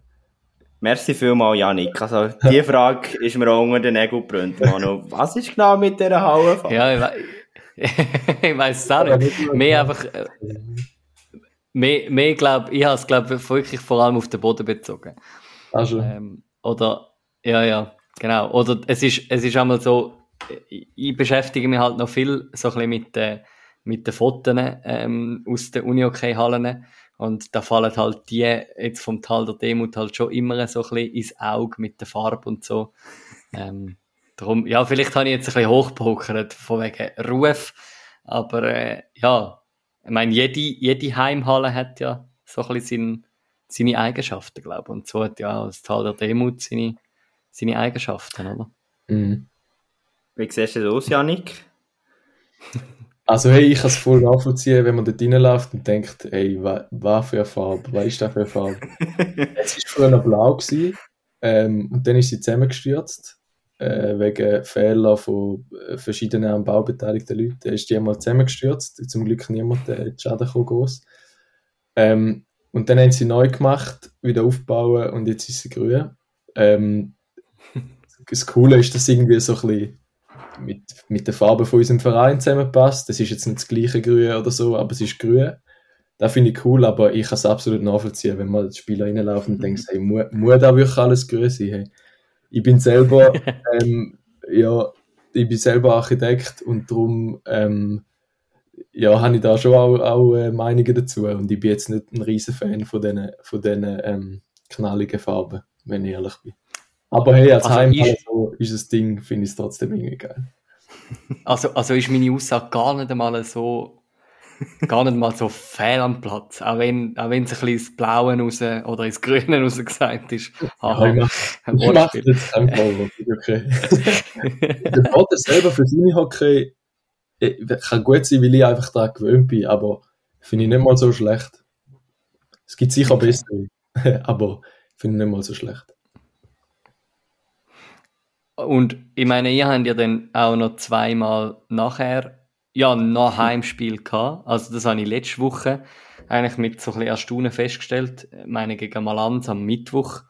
Merci vielmals, Janik. Also, die Frage ist mir auch unter den Nägeln gebrannt, Manu. Was ist genau mit dieser Halle? Ja, ich, we ich weiss es auch nicht. Mehr einfach, äh, mehr, mehr glaub, ich habe es, glaube wirklich vor allem auf den Boden bezogen. Also. Ähm, oder, ja, ja. Genau. Oder es ist, es ist einmal so, ich beschäftige mich halt noch viel so ein bisschen mit den, mit den Fotos ähm, aus den Uni-OK-Hallen. Und da fallen halt die jetzt vom Tal der Demut halt schon immer so ein bisschen ins Auge mit der Farbe und so. Ähm, darum, ja, vielleicht habe ich jetzt ein bisschen hochgepokert von wegen Ruf. Aber äh, ja, ich meine, jede, jede Heimhalle hat ja so ein bisschen seine, seine Eigenschaften, glaube ich. Und so hat ja auch das Tal der Demut seine, seine Eigenschaften, oder? Mhm. Wie siehst du das aus, Janik? Also hey, ich kann es voll nachvollziehen, wenn man dort reinläuft und denkt, hey, was für eine Farbe, was ist das für eine Farbe? es war früher noch blau gewesen, ähm, und dann ist sie zusammengestürzt, äh, wegen Fehlern von äh, verschiedenen am Bau beteiligten Leuten. Dann ist die einmal zusammengestürzt, zum Glück niemand äh, Schaden gekommen, groß. Ähm, und dann haben sie neu gemacht, wieder aufbauen und jetzt ist sie grün. Ähm, das Coole ist, dass irgendwie so ein bisschen mit, mit der Farbe von unserem Verein zusammenpasst. Das ist jetzt nicht das gleiche Grün oder so, aber es ist grün. Das finde ich cool, aber ich kann es absolut nachvollziehen, wenn man als Spieler reinläuft und denkt, hey, muss, muss da wirklich alles grün sein? Hey. Ich bin selber, ähm, ja, ich bin selber Architekt und darum ähm, ja, habe ich da schon auch, auch äh, Meinungen dazu. Und ich bin jetzt nicht ein riesen Fan von diesen, von ähm, knalligen Farben, wenn ich ehrlich bin. Aber hey, als also Heimhalle ist, so, ist das Ding, finde ich es trotzdem irgendwie geil. Also, also ist meine Aussage gar nicht einmal so, gar nicht mal so fehl am Platz. Auch wenn, auch wenn es ein bisschen ins Blaue raus oder ins Grüne raus gesagt ist. Aha, ja, ich mache jetzt kein Vorwurf, okay. Der Vater selber für seine Hockey äh, kann gut sein, weil ich einfach daran gewöhnt bin, aber finde ich nicht mal so schlecht. Es gibt sicher okay. bessere, aber finde ich nicht mal so schlecht. Und ich meine, ihr habt ja dann auch noch zweimal nachher, ja, noch Heimspiel gehabt. Also das habe ich letzte Woche eigentlich mit so ein bisschen Erstaunen festgestellt. Ich meine, gegen Malanz am Mittwoch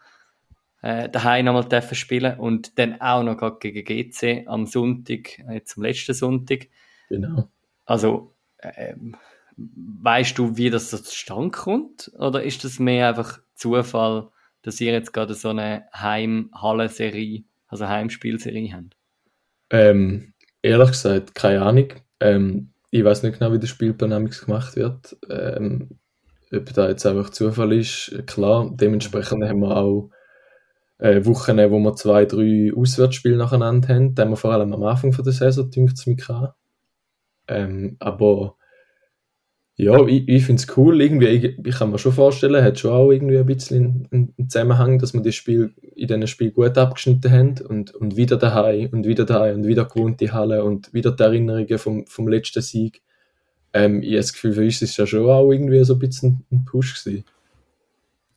äh, daheim nochmal dürfen spielen und dann auch noch gegen GC am Sonntag, jetzt am letzten Sonntag. Genau. Also, ähm, weißt du, wie das zustande kommt? Oder ist das mehr einfach Zufall, dass ihr jetzt gerade so eine Heimhalle-Serie also Heimspielserie haben? Ähm, ehrlich gesagt, keine Ahnung. Ähm, ich weiß nicht genau, wie der Spielplan gemacht wird. Ähm, ob da jetzt einfach Zufall ist, klar. Dementsprechend haben wir auch äh, Wochen, wo wir zwei, drei Auswärtsspiele nacheinander haben. Da haben wir vor allem am Anfang von der Saison, dünkt es mich. Ähm, aber ja, ich, ich finde es cool. Irgendwie, ich, ich, kann mir schon vorstellen, hat schon auch irgendwie ein bisschen einen, einen Zusammenhang, dass wir das Spiel in diesem Spiel gut abgeschnitten haben und, und wieder daheim und wieder daheim und wieder gewohnt die Halle und wieder die Erinnerungen vom, vom letzten Sieg. Ähm, ich habe das Gefühl, für uns ist ja schon auch irgendwie so ein bisschen ein Push gewesen.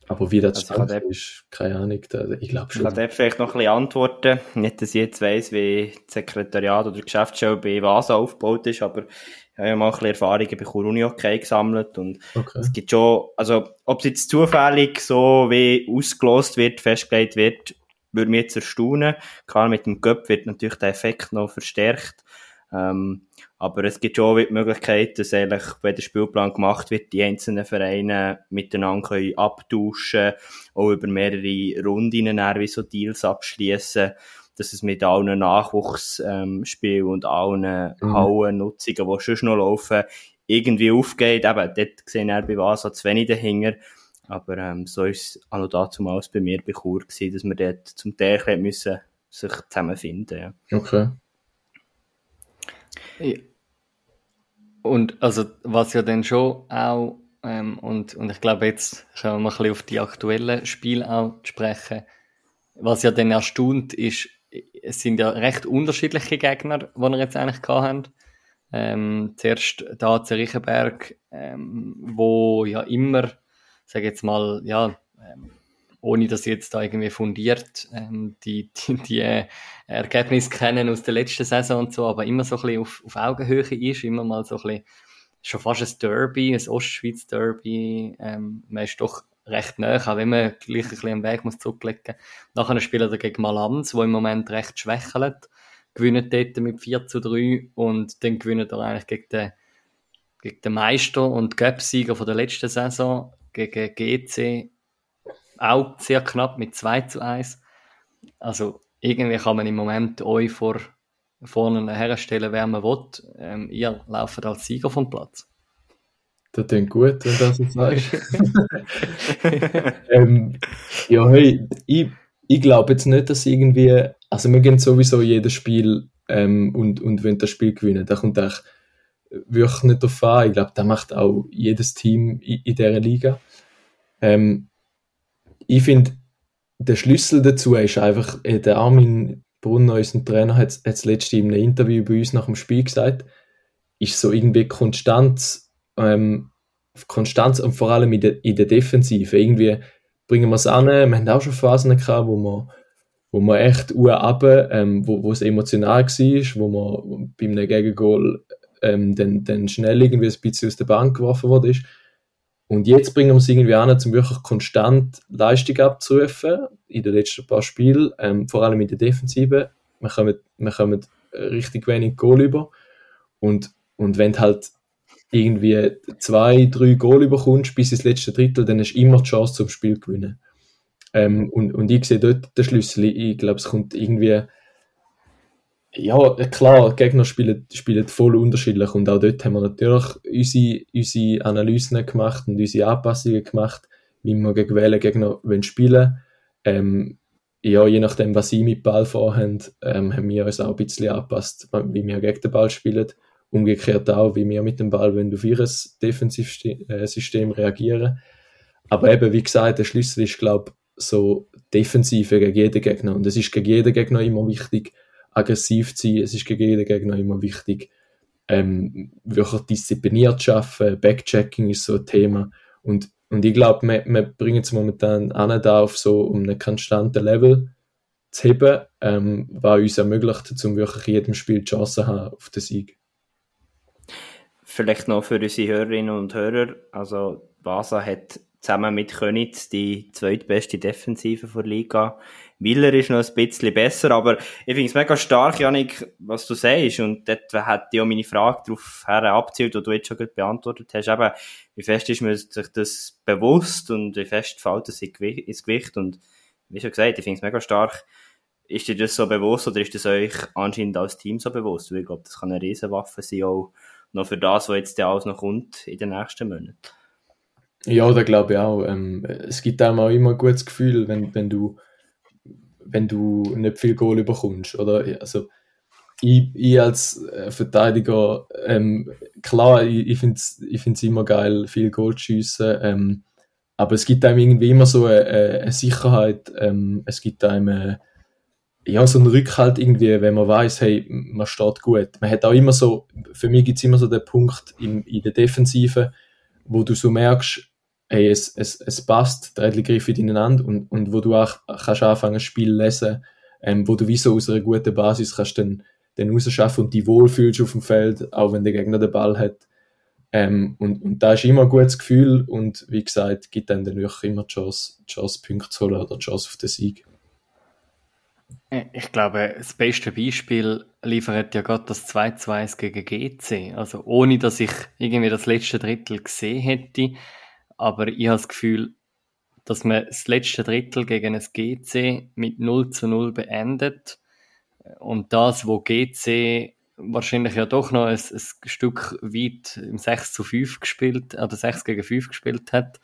Aber wie das also ist, keine Ahnung. Ich glaube schon. Ich kann vielleicht noch ein bisschen antworten. Nicht, dass ich jetzt weiss, wie das Sekretariat oder die Geschäftsstelle bei Vasa aufgebaut ist, aber ich habe ja mal ein bisschen Erfahrungen bei Kuruni okay gesammelt und okay. es gibt schon, also, ob es jetzt zufällig so wie ausgelost wird, festgelegt wird, würde mich jetzt erstaunen. Klar, mit dem Göpp wird natürlich der Effekt noch verstärkt. Ähm, aber es gibt schon die Möglichkeit, dass eigentlich, wenn der Spielplan gemacht wird, die einzelnen Vereine miteinander können abtauschen, auch über mehrere Runden wie so Deals abschließen, dass es mit allen Nachwuchsspielen ähm, und allen mhm. Hallennutzungen, die schon noch laufen, irgendwie aufgeht. Eben, dort sehen wir bei Vasa zu wenig dahinter. Aber ähm, so ist es auch noch dazu mal bei mir bei Chur gewesen, dass wir dort zum Teil müssen sich zusammenfinden. Ja. Okay. Ja. Und also, was ja dann schon auch, ähm, und, und ich glaube, jetzt schauen wir mal ein bisschen auf die aktuellen Spiele auch sprechen. Was ja dann erstaunt ist, es sind ja recht unterschiedliche Gegner, die wir jetzt eigentlich haben. Ähm, zuerst da zu Riechenberg, ähm, wo ja immer, sage jetzt mal, ja, ähm, ohne dass ich jetzt da irgendwie fundiert ähm, die, die, die äh, Ergebnisse kennen aus der letzten Saison und so, aber immer so ein bisschen auf, auf Augenhöhe ist, immer mal so ein bisschen, schon fast ein Derby, ein Ostschweiz Derby, ähm, man ist doch recht nah, auch wenn man gleich ein bisschen am Weg muss zurücklegen. Nachher spielt er gegen Malanz, wo im Moment recht schwächelt, gewinnt dort mit 4 zu 3 und dann gewinnt er eigentlich gegen den, gegen den Meister und Göpsieger von der letzten Saison, gegen GC auch sehr knapp mit 2 zu 1. Also irgendwie kann man im Moment euch vor vorne herstellen, wer man will. Ähm, ihr lauft als Sieger vom Platz. Das klingt gut, wenn du das so sagst. ähm, ja, hey, ich, ich glaube jetzt nicht, dass irgendwie, also wir gehen sowieso jedes Spiel ähm, und, und wenn das Spiel gewinnen, da kommt auch wirklich nicht drauf an. Ich glaube, da macht auch jedes Team in, in dieser Liga. Ähm, ich finde, der Schlüssel dazu ist einfach, äh, der Armin Brunner, unser Trainer, hat es letzte in einem Interview bei uns nach dem Spiel gesagt, ist so irgendwie Konstanz, ähm, Konstanz und vor allem in der, in der Defensive. Irgendwie bringen wir es an, wir haben auch schon Phasen gehabt, wo wir, wo wir echt Uhr ab, ähm, wo, wo es emotional war, wo man bei einem Gegengol ähm, dann, dann schnell irgendwie ein bisschen aus der Bank geworfen wurde. Und jetzt bringen wir es irgendwie an, um wirklich konstant Leistung abzurufen in den letzten paar Spielen, ähm, vor allem in der Defensive. Wir kommen, wir kommen richtig wenig Goal über. Und, und wenn halt irgendwie zwei, drei Goal überkommst bis ins letzte Drittel, dann hast du immer die Chance zum Spiel zu gewinnen. Ähm, und, und ich sehe dort den Schlüssel. Ich glaube, es kommt irgendwie ja, klar, Gegner spielen, spielen voll unterschiedlich und auch dort haben wir natürlich unsere, unsere Analysen gemacht und unsere Anpassungen gemacht, wie wir gegen welche Gegner spielen ähm, ja, je nachdem, was sie mit Ball vorhaben, ähm, haben wir uns auch ein bisschen angepasst, wie wir gegen den Ball spielen. Umgekehrt auch, wie wir mit dem Ball wenn auf ihr Defensivsystem reagieren. Aber eben, wie gesagt, der Schlüssel ist, glaube ich, so Defensive gegen jeden Gegner. Und es ist gegen jeden Gegner immer wichtig, aggressiv zu sein. Es ist gegen jeden Gegner immer wichtig, ähm, wirklich diszipliniert zu arbeiten. Backchecking ist so ein Thema. Und, und ich glaube, wir, wir bringen es momentan an, da auf so um einen konstanten Level zu heben, ähm, was uns ermöglicht, um wirklich in jedem Spiel die Chance zu haben auf den Sieg. Vielleicht noch für unsere Hörerinnen und Hörer, also Vasa hat zusammen mit Könitz die zweitbeste Defensive der Liga. Willer ist noch ein bisschen besser, aber ich finde es mega stark, Janik, was du sagst. Und dort hat ja meine Frage darauf her abzielt, die du jetzt schon gut beantwortet hast. Eben, wie fest ist man sich das bewusst und wie fest fällt das ins Gewicht? Und wie schon gesagt, ich finde es mega stark. Ist dir das so bewusst oder ist das euch anscheinend als Team so bewusst? Weil ich glaube, das kann eine Riesenwaffe sein, auch noch für das, was jetzt alles noch kommt in den nächsten Monaten. Ja, da glaube ich auch. Ähm, es gibt einem auch immer ein gutes Gefühl, wenn, wenn du wenn du nicht viel Goal bekommst. Oder? Also, ich, ich als äh, Verteidiger, ähm, klar, ich, ich finde es ich immer geil, viel Goal zu schiessen, ähm, aber es gibt einem irgendwie immer so eine, eine Sicherheit, ähm, es gibt einem äh, ja, so einen Rückhalt irgendwie, wenn man weiß, hey, man steht gut. Man hat auch immer so, für mich gibt es immer so den Punkt in, in der Defensive, wo du so merkst, hey, es, es, es passt, der Rädchen grifft ineinander und, und wo du auch kannst anfangen, ein Spiel lesen, ähm, wo du wie so aus einer guten Basis kannst dann, dann rausschaffen und dich wohlfühlst auf dem Feld, auch wenn der Gegner den Ball hat. Ähm, und, und da ist immer ein gutes Gefühl und wie gesagt, gibt dann natürlich immer die Chance, die Chance Punkte zu holen oder die Chance auf den Sieg. Ich glaube, das beste Beispiel liefert ja gerade das 2-2 gegen GC. Also ohne, dass ich irgendwie das letzte Drittel gesehen hätte, aber ich habe das Gefühl, dass man das letzte Drittel gegen ein GC mit 0 zu 0 beendet und das, wo GC wahrscheinlich ja doch noch ein, ein Stück weit im 6 zu 5 gespielt, oder 6 gegen 5 gespielt hat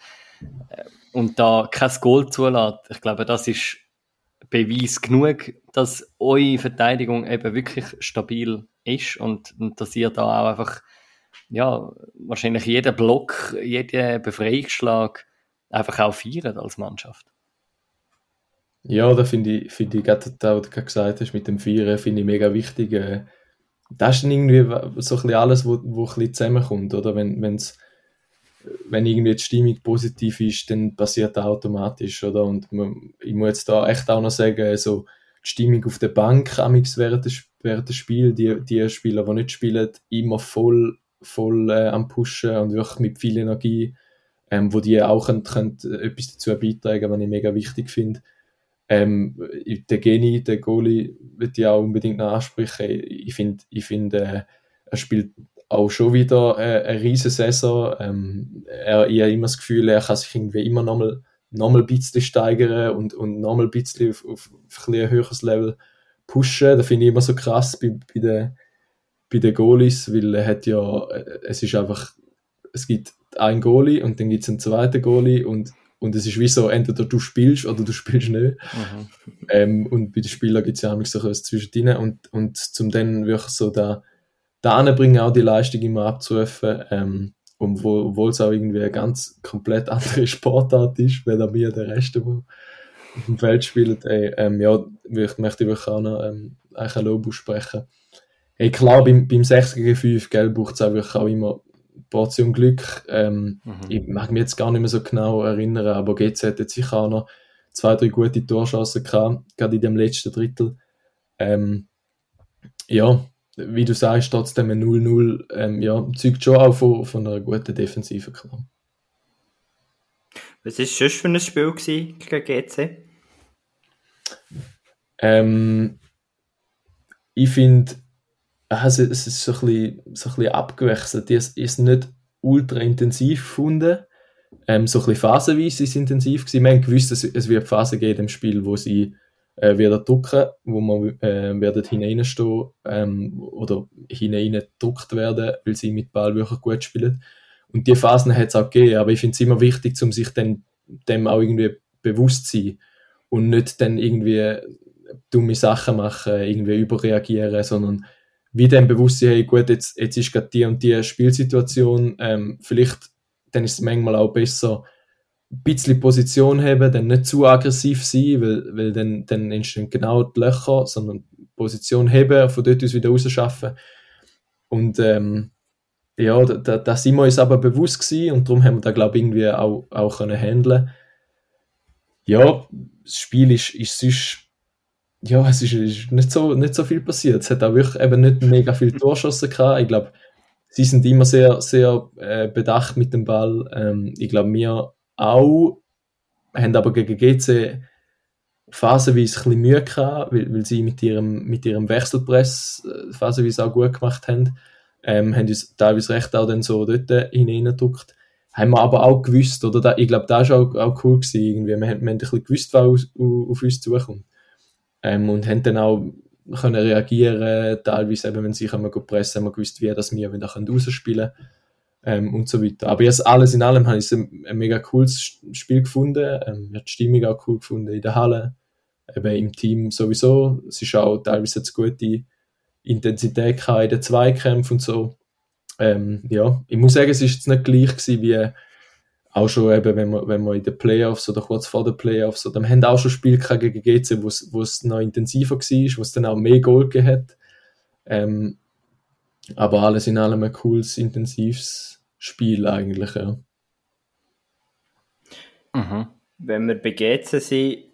und da kein Goal zulässt. Ich glaube, das ist Beweis genug, dass eure Verteidigung eben wirklich stabil ist und, und dass ihr da auch einfach ja, wahrscheinlich jeden Block, jeden Befreiungsschlag einfach auch feiern als Mannschaft. Ja, da finde ich, finde ich gerade, was du gesagt hast mit dem Feiern, finde ich mega wichtig. Äh, das ist irgendwie so ein bisschen alles, wo, wo zusammenkommt, oder? Wenn, wenn's, wenn irgendwie die Stimmung positiv ist, dann passiert das automatisch, oder? Und man, ich muss jetzt da echt auch noch sagen, also die Stimmung auf der Bank während des, während des Spiels, die, die Spieler, die nicht spielen, immer voll voll äh, am Pushen und wirklich mit viel Energie, ähm, wo die auch können, können etwas dazu beitragen, was ich mega wichtig finde. Ähm, der Geni, der Goalie, wird ich auch unbedingt noch ansprechen. Ich finde, ich find, äh, er spielt auch schon wieder äh, eine riesige Saison. Ähm, er, ich habe immer das Gefühl, er kann sich irgendwie immer nochmal noch mal ein bisschen steigern und, und nochmal ein bisschen auf, auf, auf ein, ein höheres Level pushen. Das finde ich immer so krass bei, bei den bei den Goalies, weil er hat ja, es ist einfach, es gibt einen Goalie und dann gibt es einen zweiten Goalie und, und es ist wie so, entweder du spielst oder du spielst nicht. Mhm. Ähm, und bei den Spielern gibt es ja auch so etwas zwischendrin und, und zum dann wirklich so da, da bringen auch die Leistung immer abzurufen, ähm, obwohl es auch irgendwie eine ganz komplett andere Sportart ist, da mir der Rest, der auf dem Feld spielt, ey, ähm, ja, ich möchte wirklich auch noch ähm, ein Lob aussprechen. Hey, klar, beim, beim 6 gegen 5 gell, braucht es auch immer Portion Glück. Ähm, mhm. Ich mag mich jetzt gar nicht mehr so genau erinnern, aber GZ hat sicher auch noch zwei, drei gute Torschancen gehabt, gerade in dem letzten Drittel. Ähm, ja, wie du sagst, trotzdem ein 0-0, ähm, ja, zeugt schon auch von, von einer guten Defensive, klar. Was war das für ein Spiel gegen GC? Ähm, ich finde, also es ist so ein bisschen, so ein bisschen abgewechselt. Ich habe es nicht ultra intensiv gefunden. Ähm, so ein bisschen phasenweise ist es intensiv gewesen. Wir haben gewusst, dass es wird Phasen geben im Spiel, wo sie äh, werden drucken, wo man äh, werden hineinstehen ähm, oder hineingedruckt werden, weil sie mit Ball wirklich gut spielen. Und die Phasen hat es auch gegeben, aber ich finde es immer wichtig, um sich dann dem auch irgendwie bewusst zu sein und nicht dann irgendwie dumme Sachen machen, irgendwie überreagieren, sondern wie dann bewusst sein, hey, gut, jetzt, jetzt ist gerade die und die Spielsituation, ähm, vielleicht dann ist es manchmal auch besser, ein bisschen Position haben, dann nicht zu aggressiv sein, weil, weil dann, dann entstehen genau die Löcher, sondern Position haben, von dort aus wieder rausschaffen. Und ähm, ja, da, da sind wir uns aber bewusst gewesen und darum haben wir da, glaube ich, irgendwie auch, auch können handeln. Ja, das Spiel ist, ist sonst ja, es ist, ist, nicht, so, nicht so viel passiert. Es hat auch wirklich eben nicht mega viel Torschossen gehabt. Ich glaube, sie sind immer sehr, sehr äh, bedacht mit dem Ball. Ähm, ich glaube, wir auch, haben aber gegen GC phasenweise ein bisschen Mühe gehabt, weil, weil sie mit ihrem, mit ihrem Wechselpress äh, phasenweise auch gut gemacht haben. Ähm, haben uns teilweise recht auch dann so dort hineingedrückt. Haben wir aber auch gewusst, oder da, ich glaube, das war auch, auch cool gewesen, irgendwie. Wir, wir haben ein bisschen gewusst, was auf, auf uns zukommt ähm, und haben dann auch können reagieren, teilweise eben, wenn sie einmal pressen, haben wir gewusst, wie das wir wieder rausspielen können ähm, und so weiter. Aber jetzt alles in allem habe ich ein, ein mega cooles Spiel gefunden, ähm, ich habe die Stimmung auch cool gefunden in der Halle, eben im Team sowieso. Es ist auch teilweise eine gute Intensität in den Zweikämpfen und so. Ähm, ja, ich muss sagen, es ist jetzt nicht gleich gewesen wie auch schon eben, wenn man, wenn man in den Playoffs oder kurz vor den Playoffs, oder wir haben auch schon Spiele gegen GC, wo es noch intensiver war, wo es dann auch mehr Goal gegeben hat. Ähm, aber alles in allem ein cooles, intensives Spiel eigentlich, ja. Mhm. Wenn wir bei GC sind,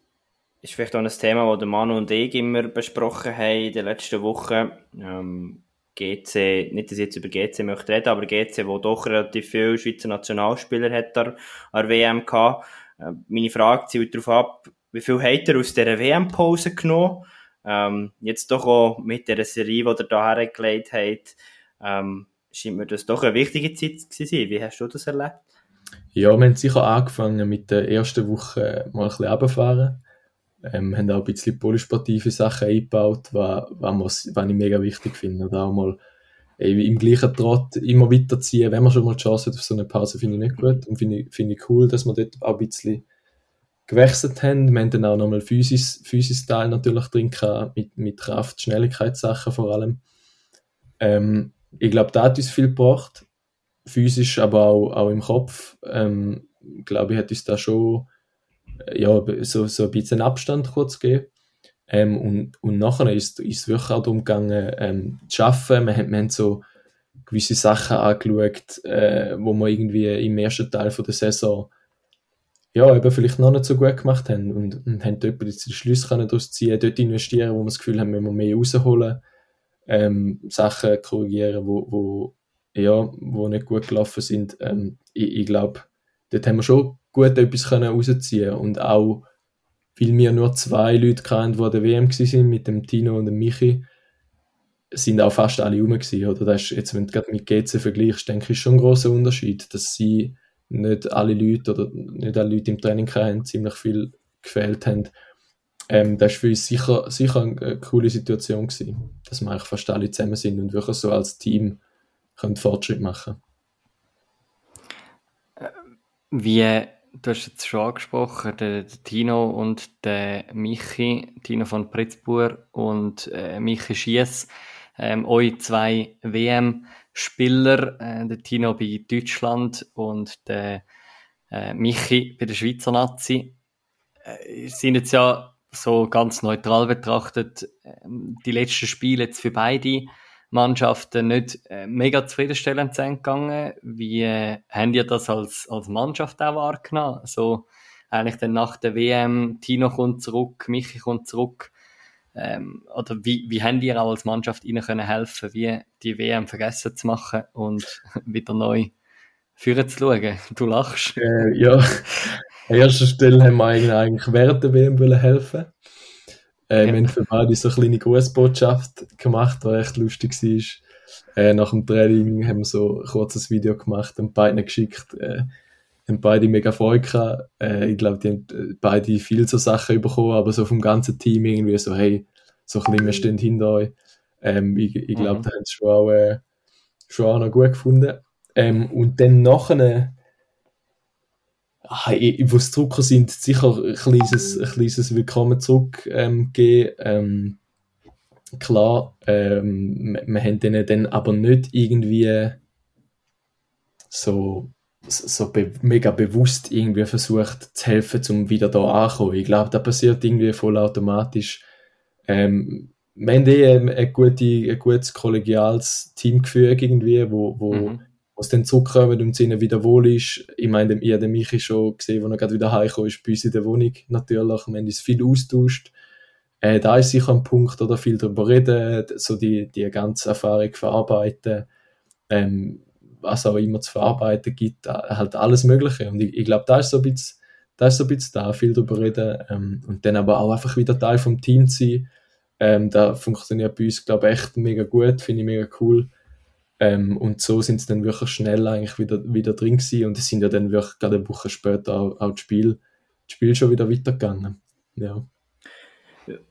ist vielleicht auch ein Thema, das Manu und ich immer besprochen haben in den letzten Wochen. Ähm, GC, nicht, dass ich jetzt über GC möchte reden, aber GC, wo doch relativ viele Schweizer Nationalspieler hat an der WM gehabt. Äh, meine Frage zielt darauf ab, wie viel hat er aus dieser WM-Pause genommen? Ähm, jetzt doch auch mit der Serie, die er da hergelegt hat, ähm, scheint mir das doch eine wichtige Zeit zu sein. Wie hast du das erlebt? Ja, wir haben sicher angefangen mit der ersten Woche mal ein bisschen runterfahren. Ähm, haben auch ein bisschen polysportive Sachen eingebaut, was, was, was ich mega wichtig finde. Oder auch mal ey, im gleichen Trott immer weiterziehen, wenn man schon mal die Chance hat auf so eine Pause, finde ich nicht gut. Und finde ich, find ich cool, dass wir dort auch ein bisschen gewechselt haben. Wir haben dann auch nochmal Physis, Physis Teil natürlich drin gehabt, mit, mit Kraft, Schnelligkeitssachen vor allem. Ähm, ich glaube, da hat uns viel gebracht. Physisch, aber auch, auch im Kopf. Ähm, glaube ich, hat uns da schon ja, so, so ein bisschen Abstand kurz gegeben. Ähm, und, und nachher ist, es wirklich auch darum gegangen, ähm, zu arbeiten. Wir haben, wir haben so gewisse Sachen angeschaut, äh, wo wir irgendwie im ersten Teil von der Saison ja, eben vielleicht noch nicht so gut gemacht haben und, und haben dort die Schlüsse daraus ziehen, dort investieren, wo wir das Gefühl haben, wir mehr rausholen, ähm, Sachen korrigieren, wo, wo, ja, wo nicht gut gelaufen sind. Ähm, ich, ich glaube, dort haben wir schon gut etwas können rausziehen und auch, weil wir nur zwei Leute kannten, die an der WM waren, mit dem Tino und dem Michi, sind auch fast alle rum gewesen, oder? Das ist, jetzt, wenn du gerade mit GC vergleichst, denke ich, schon ein großer Unterschied, dass sie nicht alle Leute oder nicht alle Leute im Training haben, ziemlich viel gefehlt haben. Ähm, das war für uns sicher, sicher eine coole Situation gewesen, dass wir eigentlich fast alle zusammen sind und wirklich so als Team können Fortschritt machen Wie du hast jetzt schon angesprochen, der, der Tino und der Michi, Tino von Pritzbur und äh, Michi Schiess, ähm, euch zwei WM-Spieler, äh, der Tino bei Deutschland und der äh, Michi bei der Schweizer Nazi, äh, sind jetzt ja so ganz neutral betrachtet äh, die letzten Spiele jetzt für beide Mannschaften nicht äh, mega zufriedenstellend sind gegangen. Wie äh, haben ihr das als, als Mannschaft auch wahrgenommen? So eigentlich dann nach der WM, Tino kommt zurück, Michi kommt zurück. Ähm, oder wie, wie haben ihr auch als Mannschaft ihnen können helfen, wie die WM vergessen zu machen und wieder neu führen zu schauen? Du lachst. Äh, ja, an erster Stelle haben wir eigentlich während der WM helfen äh, ja. Wir haben für beide so eine kleine Grußbotschaft gemacht, die echt lustig war. Äh, nach dem Training haben wir so ein kurzes Video gemacht und beiden geschickt. Äh, haben beide mega Freude gehabt. Äh, ich glaube, die haben äh, beide viel so Sachen bekommen, aber so vom ganzen Team irgendwie so, hey, so ein bisschen, wir stehen hinter euch. Ähm, ich ich glaube, mhm. da haben sie schon auch, äh, schon auch noch gut gefunden. Ähm, und dann nachher es Drucker sind, sicher ein kleines, ein kleines Willkommen zurück ähm, geben. Ähm, klar, ähm, wir haben denen dann aber nicht irgendwie so, so be mega bewusst irgendwie versucht zu helfen, um wieder da anzukommen. Ich glaube, das passiert irgendwie voll automatisch. Ähm, wir haben eh ein, ein, gute, ein gutes kollegiales Teamgefüge irgendwie, wo, wo mhm was dann zurückkommen und ihnen wieder wohl ist. Ich meine, ich habe Michi schon gesehen, als er gerade wieder heimgekommen ist, bei uns in der Wohnung natürlich. Wir haben uns viel austauscht. Äh, da ist sicher ein Punkt, oder viel darüber reden, so die, die ganze Erfahrung verarbeiten, ähm, was auch immer zu verarbeiten gibt, äh, halt alles Mögliche. Und ich, ich glaube, da ist so ein bisschen, da ist so ein bisschen da, viel darüber reden, ähm, und dann aber auch einfach wieder Teil vom Team zu sein. Ähm, da funktioniert bei uns, glaube ich, echt mega gut, finde ich mega cool. Ähm, und so sind sie dann wirklich schnell eigentlich wieder, wieder drin gewesen und es sind ja dann wirklich gerade eine Woche später auch, auch das, Spiel, das Spiel schon wieder weitergegangen. Ja.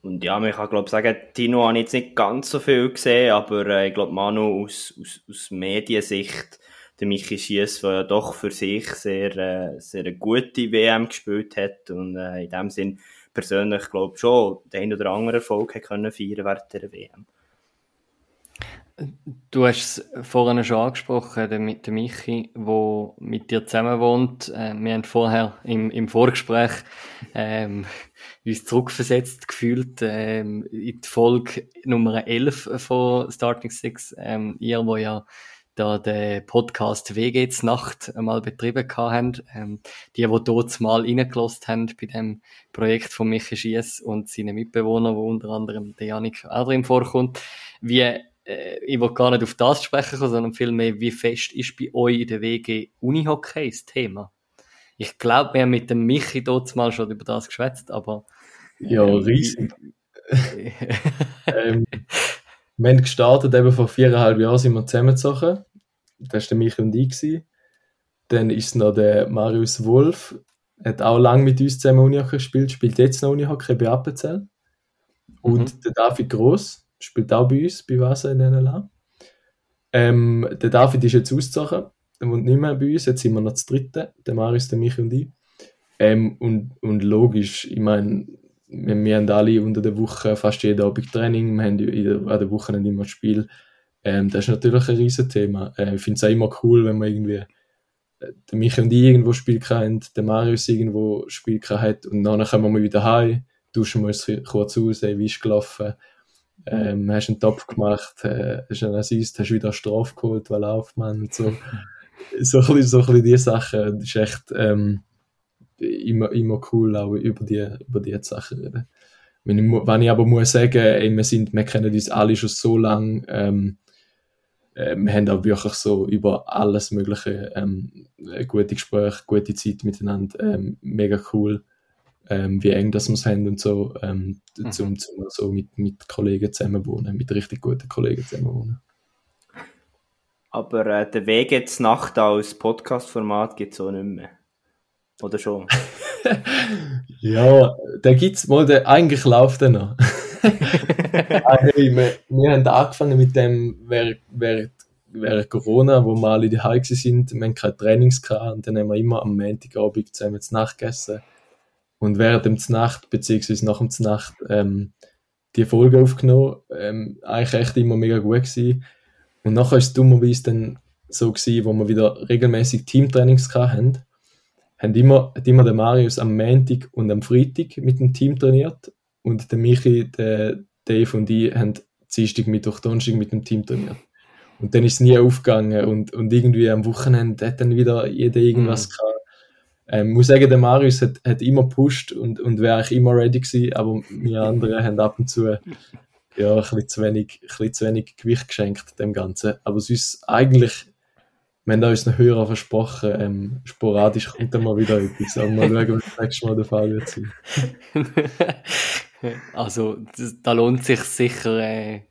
Und ja, man kann glaube sagen, Tino habe ich jetzt nicht ganz so viel gesehen, aber äh, ich glaube Manu aus, aus, aus Mediensicht, der Michi Schiess, der ja doch für sich sehr, äh, sehr eine gute WM gespielt hat und äh, in dem Sinn persönlich glaube schon den ein oder anderen Erfolg können feiern während der WM. Du hast es vorhin schon angesprochen, der, mit dem Michi, der mit dir zusammen wohnt. Äh, wir haben vorher im, im Vorgespräch ähm, uns zurückversetzt gefühlt ähm, in die Folge Nummer 11 von Starting Six. Ähm, ihr, wo ja da den Podcast «Wie geht's Nacht» einmal betrieben haben. Ähm, die, die dort mal reingelassen haben bei dem Projekt von Michi Schiess und seinen Mitbewohnern, wo unter anderem der Janik auch drin vorkommt. Wie, ich will gar nicht auf das sprechen, sondern vielmehr, wie fest ist bei euch in der WG Unihockey das Thema? Ich glaube, wir haben mit dem Michi dort mal schon über das geschwätzt, aber... Ja, ähm, riesig. ähm, wir haben gestartet, eben vor viereinhalb Jahren sind wir zusammengezogen. Das war der Michi und ich. Gewesen. Dann ist noch der Marius Wolf, hat auch lange mit uns zusammen Unihockey gespielt, spielt jetzt noch Unihockey bei Appenzell. Und mhm. der David Gross spielt auch bei uns, bei Wasser in NLA. Ähm, der David ist jetzt ausgezogen, der wohnt nicht mehr bei uns, jetzt sind wir noch zu dritten, der Marius, der Michi und ich. Ähm, und, und logisch, ich meine, wir, wir haben alle unter der Woche fast jeden Abend Training, wir haben in an der Woche immer Spiel. Ähm, das ist natürlich ein riesen Thema. Äh, ich finde es auch immer cool, wenn man irgendwie äh, der Michi und ich irgendwo Spiel haben, der Marius irgendwo Spiel hat und dann kommen wir wieder heim, duschen wir uns kurz aus, ey, wie ist gelaufen, ähm, hast einen Topf gemacht, äh, hast einen Assist, hast wieder eine Strafe geholt, weil Laufmann und so. so ein bisschen, so ein bisschen die Sachen, das ist echt, ähm, immer, immer cool, auch über die, über die Sachen reden. Wenn ich, wenn ich aber muss sagen, ey, wir, sind, wir kennen uns alle schon so lange, ähm, äh, wir haben auch wirklich so über alles Mögliche ähm, gute Gespräche, gute Zeit miteinander, ähm, mega cool, ähm, wie eng das wir haben und so, ähm, mhm. zum, zum so mit, mit Kollegen zusammen wohnen, mit richtig guten Kollegen zusammen wohnen. Aber äh, der Weg jetzt Nacht als Podcast-Format gibt es auch nicht mehr. Oder schon? ja, da gibt es mal, der, eigentlich läuft er noch. ah, hey, wir, wir haben angefangen mit dem während, während, während Corona, wo wir alle daheim sind. Wir haben keine Trainings gehabt und dann haben wir immer am Montagabend zusammen zu Nacht gegessen. Und während dem Nacht, beziehungsweise nach dem Nacht, ähm, die Folge aufgenommen. Ähm, eigentlich echt immer mega gut gewesen. Und nachher ist es dummerweise dann so gewesen, wo wir wieder regelmäßig Teamtrainings hatten haben immer, hat immer der Marius am Montag und am Freitag mit dem Team trainiert und der Michi, der Dave und ich haben Dienstag, Mittwoch, Donnerstag mit dem Team trainiert. Und dann ist es nie aufgegangen und, und irgendwie am Wochenende hat dann wieder jeder irgendwas mhm. gehabt. Ähm, muss sagen, der Marius hat, hat immer gepusht und, und wäre eigentlich immer ready gewesen, aber wir anderen haben ab und zu ja, ein bisschen zu wenig, ein bisschen zu wenig Gewicht geschenkt dem Ganzen. Aber sonst eigentlich wir haben unseren Hörern versprochen, ähm, sporadisch kommt dann mal wieder etwas. Aber mal schauen, wie das nächste Mal der Fall wird sein. also, da lohnt sich sicher, äh,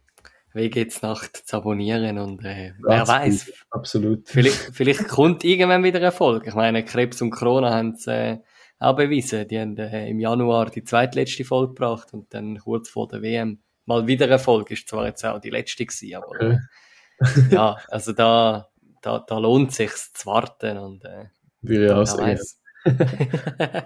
wie geht's Nacht zu abonnieren und äh, wer weiß. Absolut. Vielleicht, vielleicht kommt irgendwann wieder Erfolg. Ich meine, Krebs und Corona haben es äh, auch bewiesen. Die haben äh, im Januar die zweitletzte Folge gebracht und dann kurz vor der WM mal wieder Erfolg. Ist zwar jetzt auch die letzte gewesen, aber okay. äh, ja, also da da, da lohnt sich zu warten und äh, Würde ich auch sagen.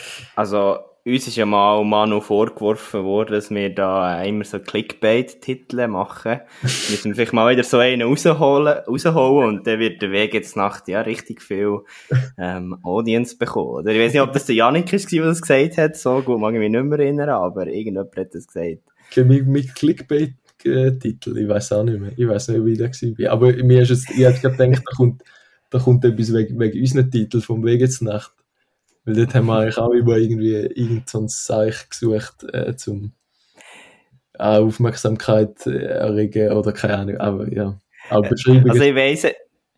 also uns ist ja mal Manu vorgeworfen worden, dass wir da immer so Clickbait-Titel machen. wir müssen vielleicht mal wieder so einen rausholen, rausholen und dann wird der Weg jetzt Nacht ja richtig viel ähm, Audience bekommen. Oder ich weiß nicht, ob das der Janik ist, der das gesagt hat, so gut mag ich mich nicht mehr erinnern, aber irgendjemand hat das gesagt. Mit, mit Clickbait Titel, ich weiß auch nicht mehr. Ich weiß nicht, wie der war. Aber mir ist jetzt, ich hätte gedacht, da kommt, da kommt etwas wegen, wegen unseren Titel vom Wegesnacht. Weil dort haben wir eigentlich auch immer irgendwie irgendein Zeichen gesucht, äh, zum äh, Aufmerksamkeit äh, erregen oder keine Ahnung. Aber ja. Aber Beschreibung. Also ich weiss,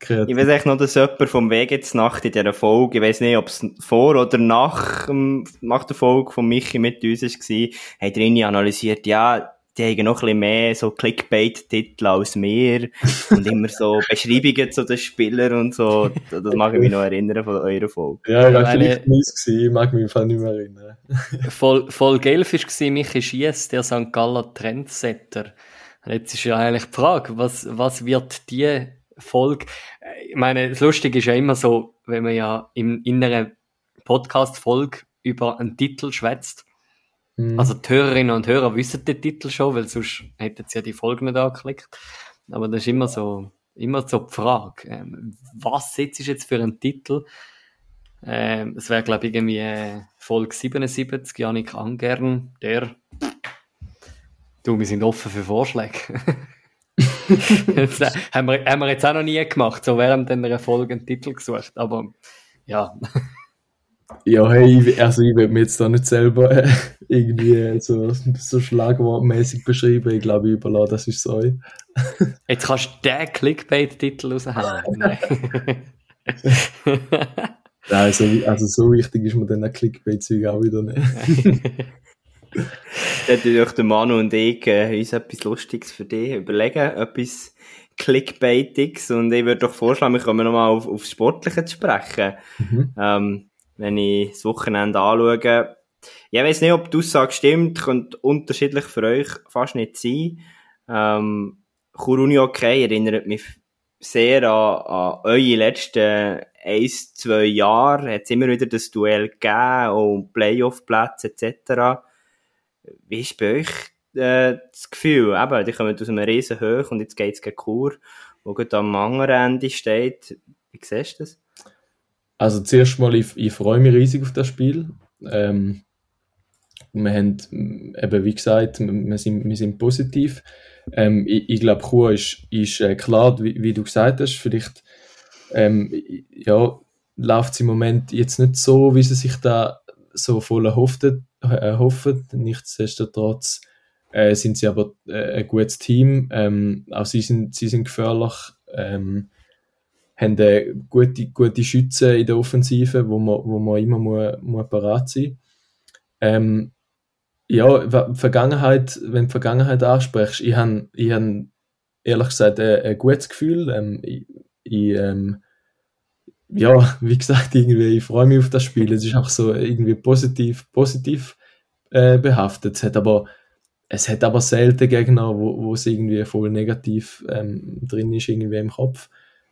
Kreativ. Ich weiß echt noch, dass jemand vom Weg jetzt Nacht in dieser Folge, ich weiß nicht, ob es vor oder nach, nach der Folge von Michi mit uns war, hat drin analysiert, ja, die haben noch ein bisschen mehr so Clickbait-Titel als mir und immer so Beschreibungen zu den Spielern und so. Das mag ich mich noch erinnern von eurer Folge. Ja, das war vielleicht mies gewesen, ich mag mich im Fall nicht mehr erinnern. Voll, voll gelb war Michi Schiess, der St. Galler Trendsetter. Jetzt ist ja eigentlich die Frage, was, was wird die Folge, ich meine, das Lustige ist ja immer so, wenn man ja im inneren Podcast-Folge über einen Titel schwätzt, Mhm. Also die Hörerinnen und Hörer wissen den Titel schon, weil sonst hätten sie ja die Folge nicht angeklickt. Aber das ist immer so, immer so die Frage, ähm, was setzt jetzt für einen Titel? Ähm, es wäre, glaube ich, irgendwie äh, Folge 77, Janik Angern, der Du, wir sind offen für Vorschläge. das haben, wir, haben wir jetzt auch noch nie gemacht, so während einer Folge einen Titel gesucht, aber ja. Ja, hey, also ich will mir jetzt da nicht selber äh, irgendwie so, so schlagwortmäßig beschreiben. Ich glaube, ich überlasse das ist so. jetzt kannst du den Clickbait-Titel raushauen. Nein. Nein, also, also so wichtig ist mir dann ein Clickbait-Zeug auch wieder nicht. Dann durch der Manu und ich äh, uns etwas Lustiges für dich überlegen, etwas Clickbaitiges und ich würde doch vorschlagen, wir kommen nochmal auf, aufs Sportliche zu sprechen. Mhm. Ähm, wenn ich das Wochenende anschaue, ich weiß nicht, ob die Aussage stimmt, könnte unterschiedlich für euch fast nicht sein. Ähm, Kuruni okay erinnert mich sehr an, an eure letzten ein, zwei Jahre. Hat es immer wieder das Duell gegeben und Playoff-Plätze etc. Wie ist bei euch äh, das Gefühl? Eben, die kommen aus einem riesen Hoch und jetzt geht es gegen Chur, wo gerade am anderen Ende steht. Wie siehst du das? Also zuerst mal, ich, ich freue mich riesig auf das Spiel. Ähm, wir haben, eben wie gesagt, wir sind, wir sind positiv. Ähm, ich, ich glaube, Chur ist, ist äh, klar, wie, wie, du gesagt hast, vielleicht ähm, ja, läuft es im Moment jetzt nicht so, wie sie sich da so voll erhofft, erhoffen. Nichtsdestotrotz äh, sind sie aber äh, ein gutes Team. Ähm, auch sie sind, sie sind gefährlich. Ähm, haben äh, gute, gute Schützen in der Offensive, wo man, wo man immer muss, muss parat sein ähm, ja, Vergangenheit, wenn du Vergangenheit ansprichst, ich habe ich hab ehrlich gesagt ein, ein gutes Gefühl. Ähm, ich, ich ähm, ja, wie gesagt, irgendwie, ich freue mich auf das Spiel. Es ist auch so irgendwie positiv, positiv äh, behaftet. Es hat aber, es hat aber selten Gegner, wo, wo es irgendwie voll negativ ähm, drin ist, irgendwie im Kopf.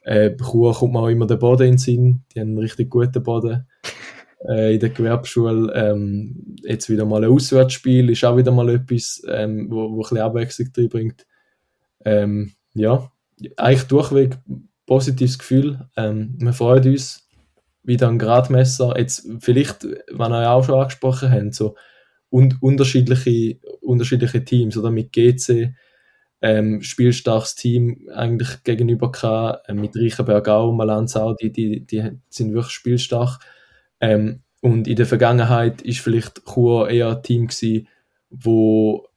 Äh, Chur kommt mir auch immer der Boden in den Sinn. Die haben einen richtig guten Boden. Äh, in der Gewerbeschule ähm, jetzt wieder mal ein Auswärtsspiel, ist auch wieder mal etwas, ähm, wo, wo ein bisschen Abwechslung drin bringt. Ähm, ja, eigentlich durchweg positives Gefühl. Ähm, wir freuen uns wieder ein Gradmesser. Jetzt vielleicht, wenn ihr auch schon angesprochen habt, so und unterschiedliche, unterschiedliche Teams oder mit GC ähm, spielstarkes Team eigentlich gegenüber gehabt, äh, mit Reichenberg auch, Malanz auch, die, die, die sind wirklich spielstark. Ähm, und in der Vergangenheit ist vielleicht Chur eher ein Team gewesen, wo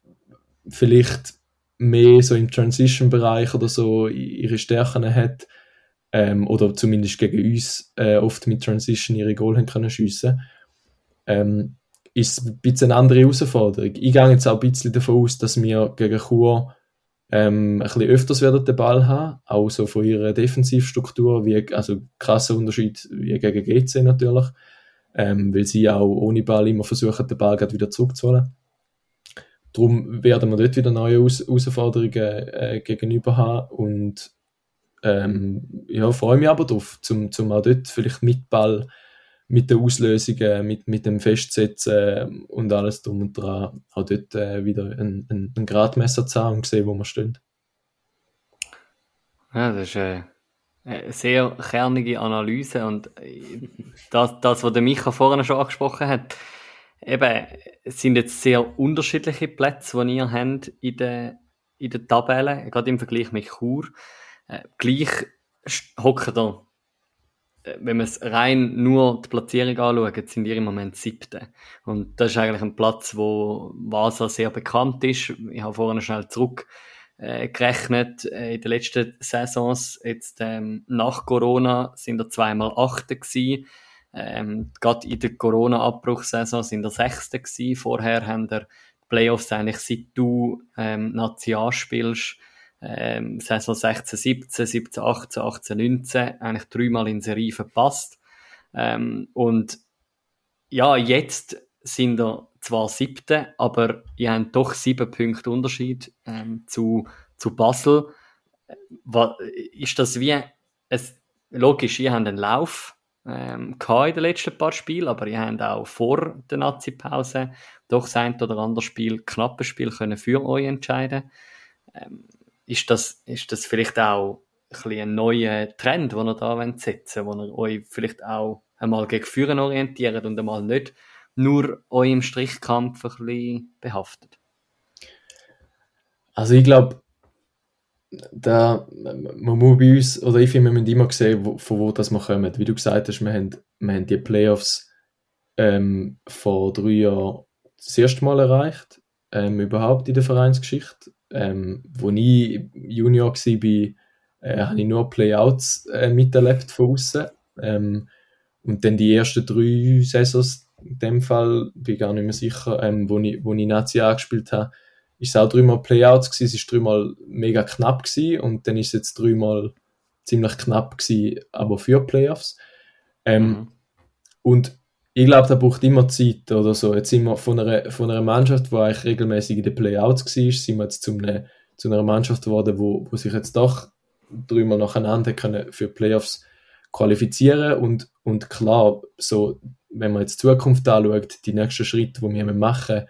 vielleicht mehr so im Transition-Bereich oder so ihre Stärken hat ähm, oder zumindest gegen uns äh, oft mit Transition ihre Goal haben können schiessen. Ähm, ist ein bisschen eine andere Herausforderung. Ich gehe jetzt auch ein bisschen davon aus, dass wir gegen Chur ähm, ein bisschen öfters werden den Ball haben, auch so von ihrer Defensivstruktur, wie, also krasser Unterschied wie gegen GC natürlich, ähm, weil sie auch ohne Ball immer versuchen, den Ball wieder zurückzuholen. Darum werden wir dort wieder neue Aus Herausforderungen äh, gegenüber haben und ähm, ja, freue mich aber darauf, zum, zum auch dort vielleicht mit Ball, mit den Auslösungen, mit, mit dem Festsetzen und alles drum und dran, auch dort äh, wieder ein, ein, ein Gradmesser zu haben und sehen, wo wir stehen. Ja, das ist äh, eine sehr kernige Analyse und äh, das, das was der Micha vorhin schon angesprochen hat, eben, es sind jetzt sehr unterschiedliche Plätze, die ihr habt in der, in der Tabelle, gerade im Vergleich mit Chur. Äh, gleich hocken da, wenn man es rein nur die Platzierung anschaut, sind wir im Moment siebte. Und das ist eigentlich ein Platz, wo Vasa sehr bekannt ist. Ich habe vorhin schnell zurück äh. Äh, in den letzten Saisons, jetzt ähm, nach Corona, sind er zweimal Achte gewesen. Ähm, gerade in der Corona-Abbruchsaison sind er Sechste gewesen. Vorher haben er Playoffs eigentlich, seit du ähm, National spielst, ähm, Saison 16, 17, 17, 18, 18, 19 eigentlich dreimal in Serie verpasst. Ähm, und ja, jetzt sind er zwar siebte, aber ihr habt doch sieben Punkte Unterschied ähm, zu, zu Basel. Was, ist das wie, es, logisch, ihr habt einen Lauf, ähm, in den letzten paar Spielen, aber ihr habt auch vor der Nazi-Pause doch das ein oder andere Spiel, knappes Spiel können für euch entscheiden. Ähm, ist, das, ist das vielleicht auch ein, ein neuer Trend, den ihr da setzen wollt, wo ihr euch vielleicht auch einmal gegen Führen orientiert und einmal nicht nur euch im Strichkampf ein bisschen behaftet? Also ich glaube, da, man muss bei uns, oder ich finde, wir müssen immer sehen, wo, von wo das wir kommen. Wie du gesagt hast, wir haben, wir haben die Playoffs ähm, vor drei Jahren das erste Mal erreicht, ähm, überhaupt in der Vereinsgeschichte. Ähm, wo ich Junior war, äh, habe ich nur Playouts äh, miterlebt von außen. Ähm, und dann die ersten drei Saisons, in dem Fall, bin ich gar nicht mehr sicher, ähm, wo, ich, wo ich Nazi angespielt habe, ist es auch dreimal Playouts gewesen, es ist dreimal mega knapp gewesen und dann ist es jetzt dreimal ziemlich knapp gewesen, aber für Playoffs. Ähm, mhm. Und ich glaube, da braucht immer Zeit oder so. Jetzt sind wir von einer, von einer Mannschaft, die eigentlich regelmäßig in den Playouts war, sind wir jetzt zu, einer, zu einer Mannschaft geworden, wo, wo sich jetzt doch dreimal nacheinander können für Playoffs qualifizieren und, und klar, so, wenn man jetzt die Zukunft anschaut, die nächsten Schritte, die wir machen,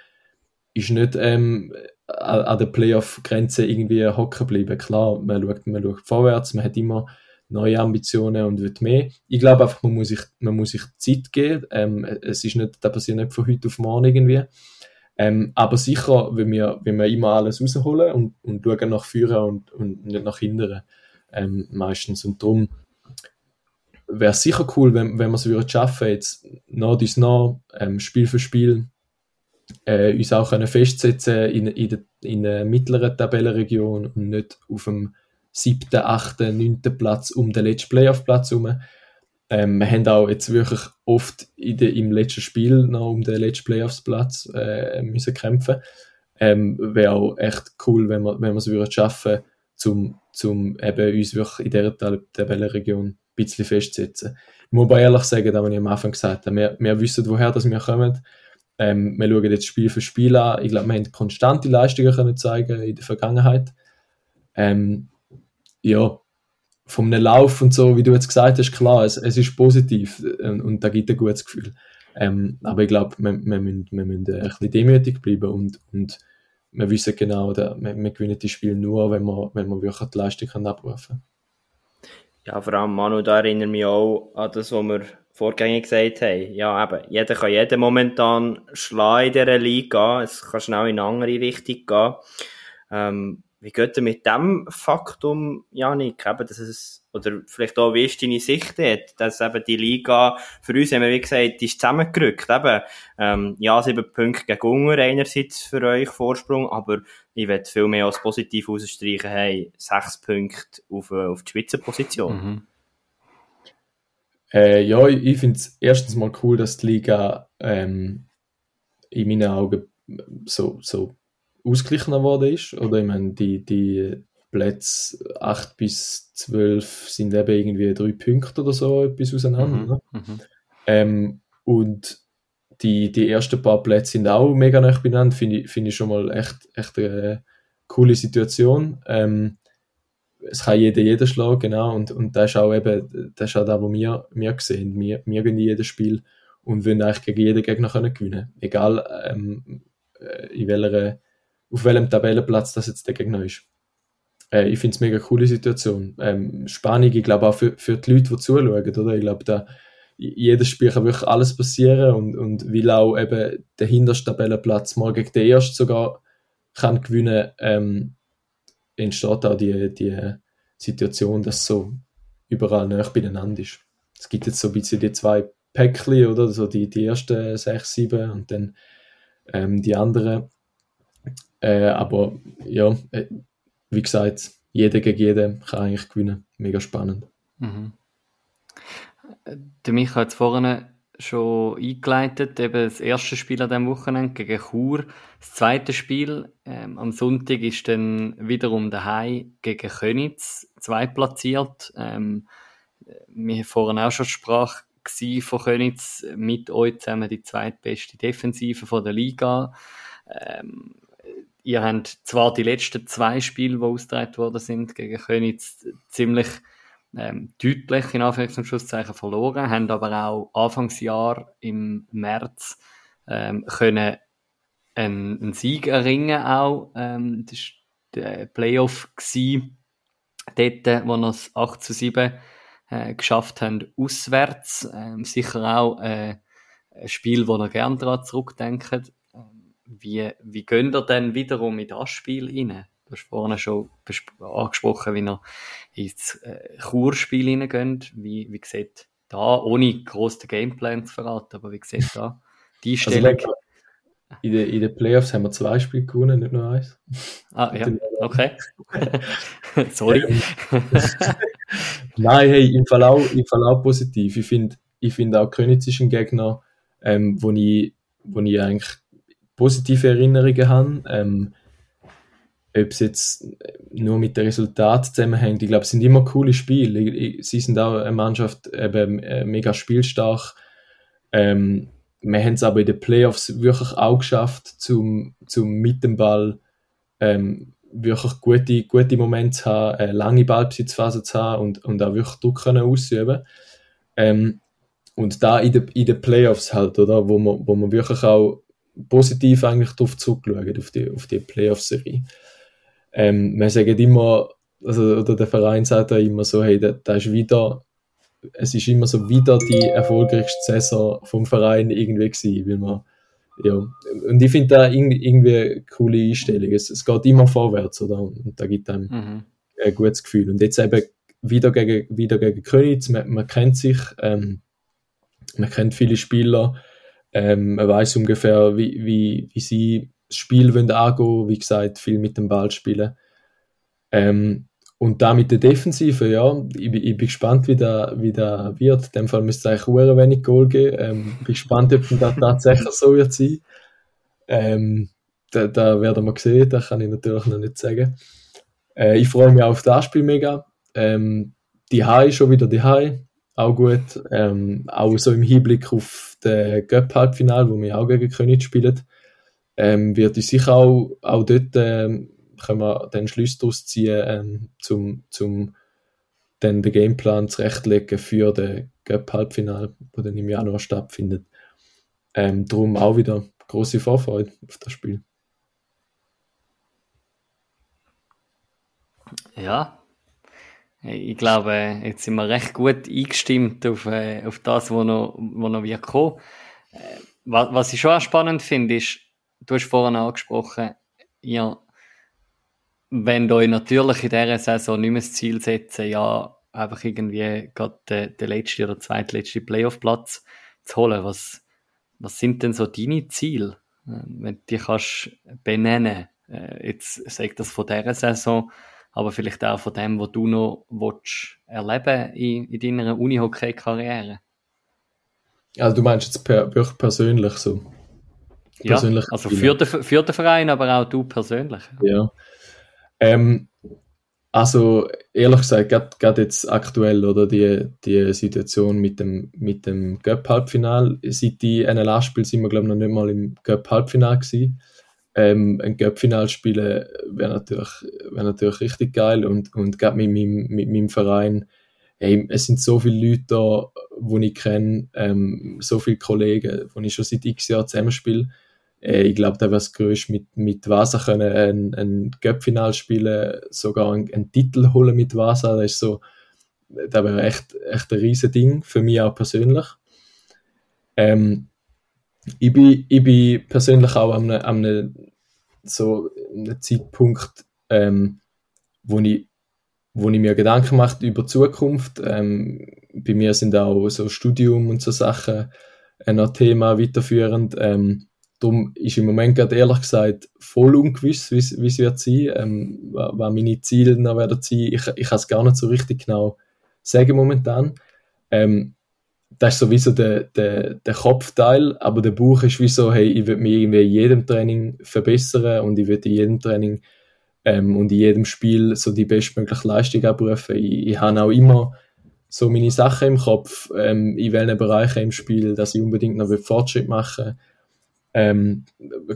ist nicht ähm, an der Playoff-Grenze irgendwie hocken bleiben. Klar, man schaut, man schaut vorwärts, man hat immer neue Ambitionen und wird mehr. Ich glaube einfach, man muss sich, man muss sich Zeit geben. Ähm, es ist nicht, das passiert nicht von heute auf morgen irgendwie. Ähm, aber sicher, wenn wir, wenn wir immer alles rausholen und, und schauen nach vorne und, und nicht nach hinten, ähm, meistens. Und darum wäre es sicher cool, wenn, wenn wir es schaffen, jetzt nach dies nach, ähm, Spiel für Spiel, äh, uns auch festsetzen in, in, der, in der mittleren Tabellenregion und nicht auf dem siebten, achten, neunten Platz um den letzten Playoff-Platz herum. Ähm, wir haben auch jetzt wirklich oft de, im letzten Spiel noch um den letzten Playoffs-Platz äh, müssen kämpfen. Ähm, Wäre auch echt cool, wenn wir, es würden schaffen, zum, zum eben uns wirklich in dieser Tabellenregion ein bisschen festzusetzen. Ich muss aber ehrlich sagen, da was ich am Anfang gesagt habe, wir, wir wissen, woher das wir kommen. Ähm, wir schauen jetzt Spiel für Spiel an. Ich glaube, wir haben konstante Leistungen können zeigen in der Vergangenheit. Ähm, ja, vom Lauf und so, wie du jetzt gesagt hast, klar, es, es ist positiv und, und da gibt ein gutes Gefühl. Ähm, aber ich glaube, wir, wir, müssen, wir müssen ein bisschen demütig bleiben und, und wir wissen genau, wir, wir gewinnen die Spiele nur, wenn wir, wenn wir wirklich die Leistung abrufen können. Ja, vor allem Manu, da erinnere ich mich auch an das, was wir vorgängig gesagt haben. Ja, eben, jeder kann jeden momentan schlagen in dieser Liga. Es kann schnell in eine andere Richtung gehen. Ähm, wie geht ihr mit dem Faktum, Janik, eben, dass es, oder vielleicht auch, wie ist deine Sicht dort, dass eben die Liga, für uns haben wir, wie gesagt, ist zusammengerückt, eben, ähm, ja, sieben Punkte gegen Unger einerseits für euch Vorsprung, aber ich werde viel mehr als positiv ausstreichen, hey, sechs Punkte auf, äh, auf die Spitzenposition. Mhm. Äh, ja, ich, ich finde es erstens mal cool, dass die Liga ähm, in meinen Augen so, so ausgeglichener worden ist. Oder ich meine, die, die Plätze 8 bis 12 sind eben irgendwie drei Punkte oder so etwas auseinander. Mhm, mhm. Ähm, und die, die ersten paar Plätze sind auch mega nah benannt, finde ich, find ich schon mal echt, echt eine coole Situation. Ähm, es kann jeder jeder schlagen, genau, und, und das ist auch eben, das ist auch das, was wir, wir sehen. Wir, wir gewinnen jedes Spiel und wollen eigentlich gegen jeden Gegner können gewinnen. Egal, ähm, äh, in welcher auf welchem Tabellenplatz das jetzt der Gegner ist. Äh, ich finde es mega coole Situation. Ähm, spannend, ich glaube auch für, für die Leute, die zuschauen, oder? Ich glaube, da jedes Spiel kann wirklich alles passieren und, und weil auch eben der hinterste Tabellenplatz mal gegen den ersten sogar kann gewinnen, ähm, entsteht auch die, die Situation, dass so überall näher beieinander ist. Es gibt jetzt so ein bisschen die zwei Päckchen, oder? So die, die ersten sechs, sieben und dann ähm, die anderen. Äh, aber ja, äh, wie gesagt, jeder gegen jeden kann eigentlich gewinnen. Mega spannend. Mhm. Der Micha hat vorhin schon eingeleitet, eben das erste Spiel an diesem Wochenende gegen Chur. Das zweite Spiel ähm, am Sonntag ist dann wiederum daheim gegen Könitz, zweitplatziert. Ähm, wir haben vorhin auch schon Sprache von Könitz, mit euch zusammen die zweitbeste Defensive von der Liga. Ähm, ihr habt zwar die letzten zwei Spiele, die ausgetragen worden sind, gegen Könitz ziemlich ähm, deutlich in Anführungs- verloren, haben aber auch Anfangsjahr im März ähm, können einen, einen Sieg erringen auch. Ähm, das war der Playoff gewesen, dort, wo wir es 8 zu 7 äh, geschafft haben, auswärts. Ähm, sicher auch äh, ein Spiel, wo ihr gerne daran zurückdenkt. Wie, wie gehen ihr denn wiederum in das Spiel rein? Du hast vorhin schon angesprochen, wie ihr ins äh, Churspiel reingeht. Wie, wie sieht da, ohne groß den Gameplan zu verraten, aber wie sieht da die also, Stellung? Also, in den, in den Playoffs haben wir zwei Spiele gewonnen, nicht nur eins. Ah, ja, okay. Sorry. Ähm, Nein, hey, im Fall auch, im Fall auch positiv. Ich finde ich find auch Königs ist ein Gegner, ähm, wo, ich, wo ich eigentlich positive Erinnerungen habe. Ähm, ob es jetzt nur mit dem Resultat zusammenhängt. Ich glaube, es sind immer coole Spiele. Sie sind auch eine Mannschaft eben äh, mega spielstark. Ähm, wir haben es aber in den Playoffs wirklich auch geschafft, zum, zum mit dem Ball ähm, wirklich gute, gute Momente zu haben, eine lange Ballbesitzphase zu haben und, und auch wirklich Druck können ausüben ähm, Und da in den in Playoffs halt, oder, wo man, wo man wirklich auch positiv eigentlich darauf zurückschauen, auf die, auf die Playoff-Serie. Ähm, wir sagen immer, also, oder der Verein sagt ja immer so, hey, da, da ist wieder es ist immer so wieder die erfolgreichste Saison vom Verein irgendwie gewesen, weil man, ja, und ich finde da irgendwie, irgendwie eine coole Einstellung. Es, es geht immer vorwärts, oder? Und da gibt einem mhm. ein gutes Gefühl. Und jetzt eben wieder gegen, wieder gegen Königs, man, man kennt sich, ähm, man kennt viele Spieler, ähm, man weiß ungefähr, wie, wie, wie sie das Spiel wollen angehen, wie gesagt, viel mit dem Ball spielen. Ähm, und da mit der Defensive, ja, ich, ich bin gespannt, wie der, wie der wird. In dem Fall müsste es eigentlich wenig Goal geben. Ähm, bin gespannt, ob das tatsächlich so wird sein. Ähm, da, da werden wir sehen, das kann ich natürlich noch nicht sagen. Äh, ich freue mich auf das Spiel mega. Ähm, die High schon wieder die High, auch gut. Ähm, auch so im Hinblick auf den Cup-Halbfinal, wo wir auch gegen König spielen, ähm, wird ich sicher auch, auch dort ähm, können wir den Schluss daraus ziehen, ähm, zum, zum dann den Gameplan zurechtlegen für den Cup-Halbfinale, wo dann im Januar stattfindet. Ähm, darum auch wieder große Vorfreude auf das Spiel. Ja, ich glaube, jetzt sind wir recht gut eingestimmt auf, äh, auf das, was noch, wo noch wird kommen. Äh, was, was ich schon auch spannend finde, ist, du hast vorhin angesprochen, ihr wenn euch natürlich in dieser Saison nicht mehr das Ziel setzen, ja, einfach irgendwie gerade den, den letzten oder zweitletzten Playoff-Platz zu holen, was, was sind denn so deine Ziele, ähm, wenn du die kannst benennen? Äh, jetzt sag das von dieser Saison, aber vielleicht auch von dem, was du noch willst erleben in, in deiner Unihockey-Karriere. Also du meinst jetzt per, wirklich persönlich so? Persönlich ja, also für den, für den Verein, aber auch du persönlich. Ja, ähm, also ehrlich gesagt, gerade jetzt aktuell oder die, die Situation mit dem, mit dem Cup-Halbfinal, seit die NLA spiel sind wir glaube ich noch nicht mal im Cup-Halbfinal gewesen. Ähm, ein Cup-Final spielen wäre natürlich, wär natürlich richtig geil und, und gerade mit meinem, mit meinem Verein, hey, es sind so viele Leute da, die ich kenne, ähm, so viele Kollegen, die ich schon seit x Jahren zusammenspiele äh, ich glaube, da wäre es größte mit, mit Vasa können ein, ein Cup-Final spielen, sogar einen, einen, Titel holen mit Vasa. Das ist so, das wäre echt, echt ein riesen Ding für mich auch persönlich. Ähm, ich, bin, ich bin persönlich auch an einem, an einem, so einem Zeitpunkt, ähm, wo ich wo ich mir Gedanken mache über die Zukunft. Ähm, bei mir sind auch so Studium und so Sachen ein Thema weiterführend. Ähm, Darum ist im Moment gerade ehrlich gesagt voll ungewiss, wie es wird sein, ähm, was meine Ziele noch werden sein. Ich, ich kann es gar nicht so richtig genau sagen momentan. Ähm, das ist sowieso der, der, der Kopfteil, aber der Bauch ist wie so, hey, ich will mich irgendwie in jedem Training verbessern und ich will in jedem Training ähm, und in jedem Spiel so die bestmögliche Leistung abrufen. Ich, ich habe auch immer so meine Sachen im Kopf, ähm, in welchen Bereichen im Spiel, dass ich unbedingt noch Fortschritt machen will ähm,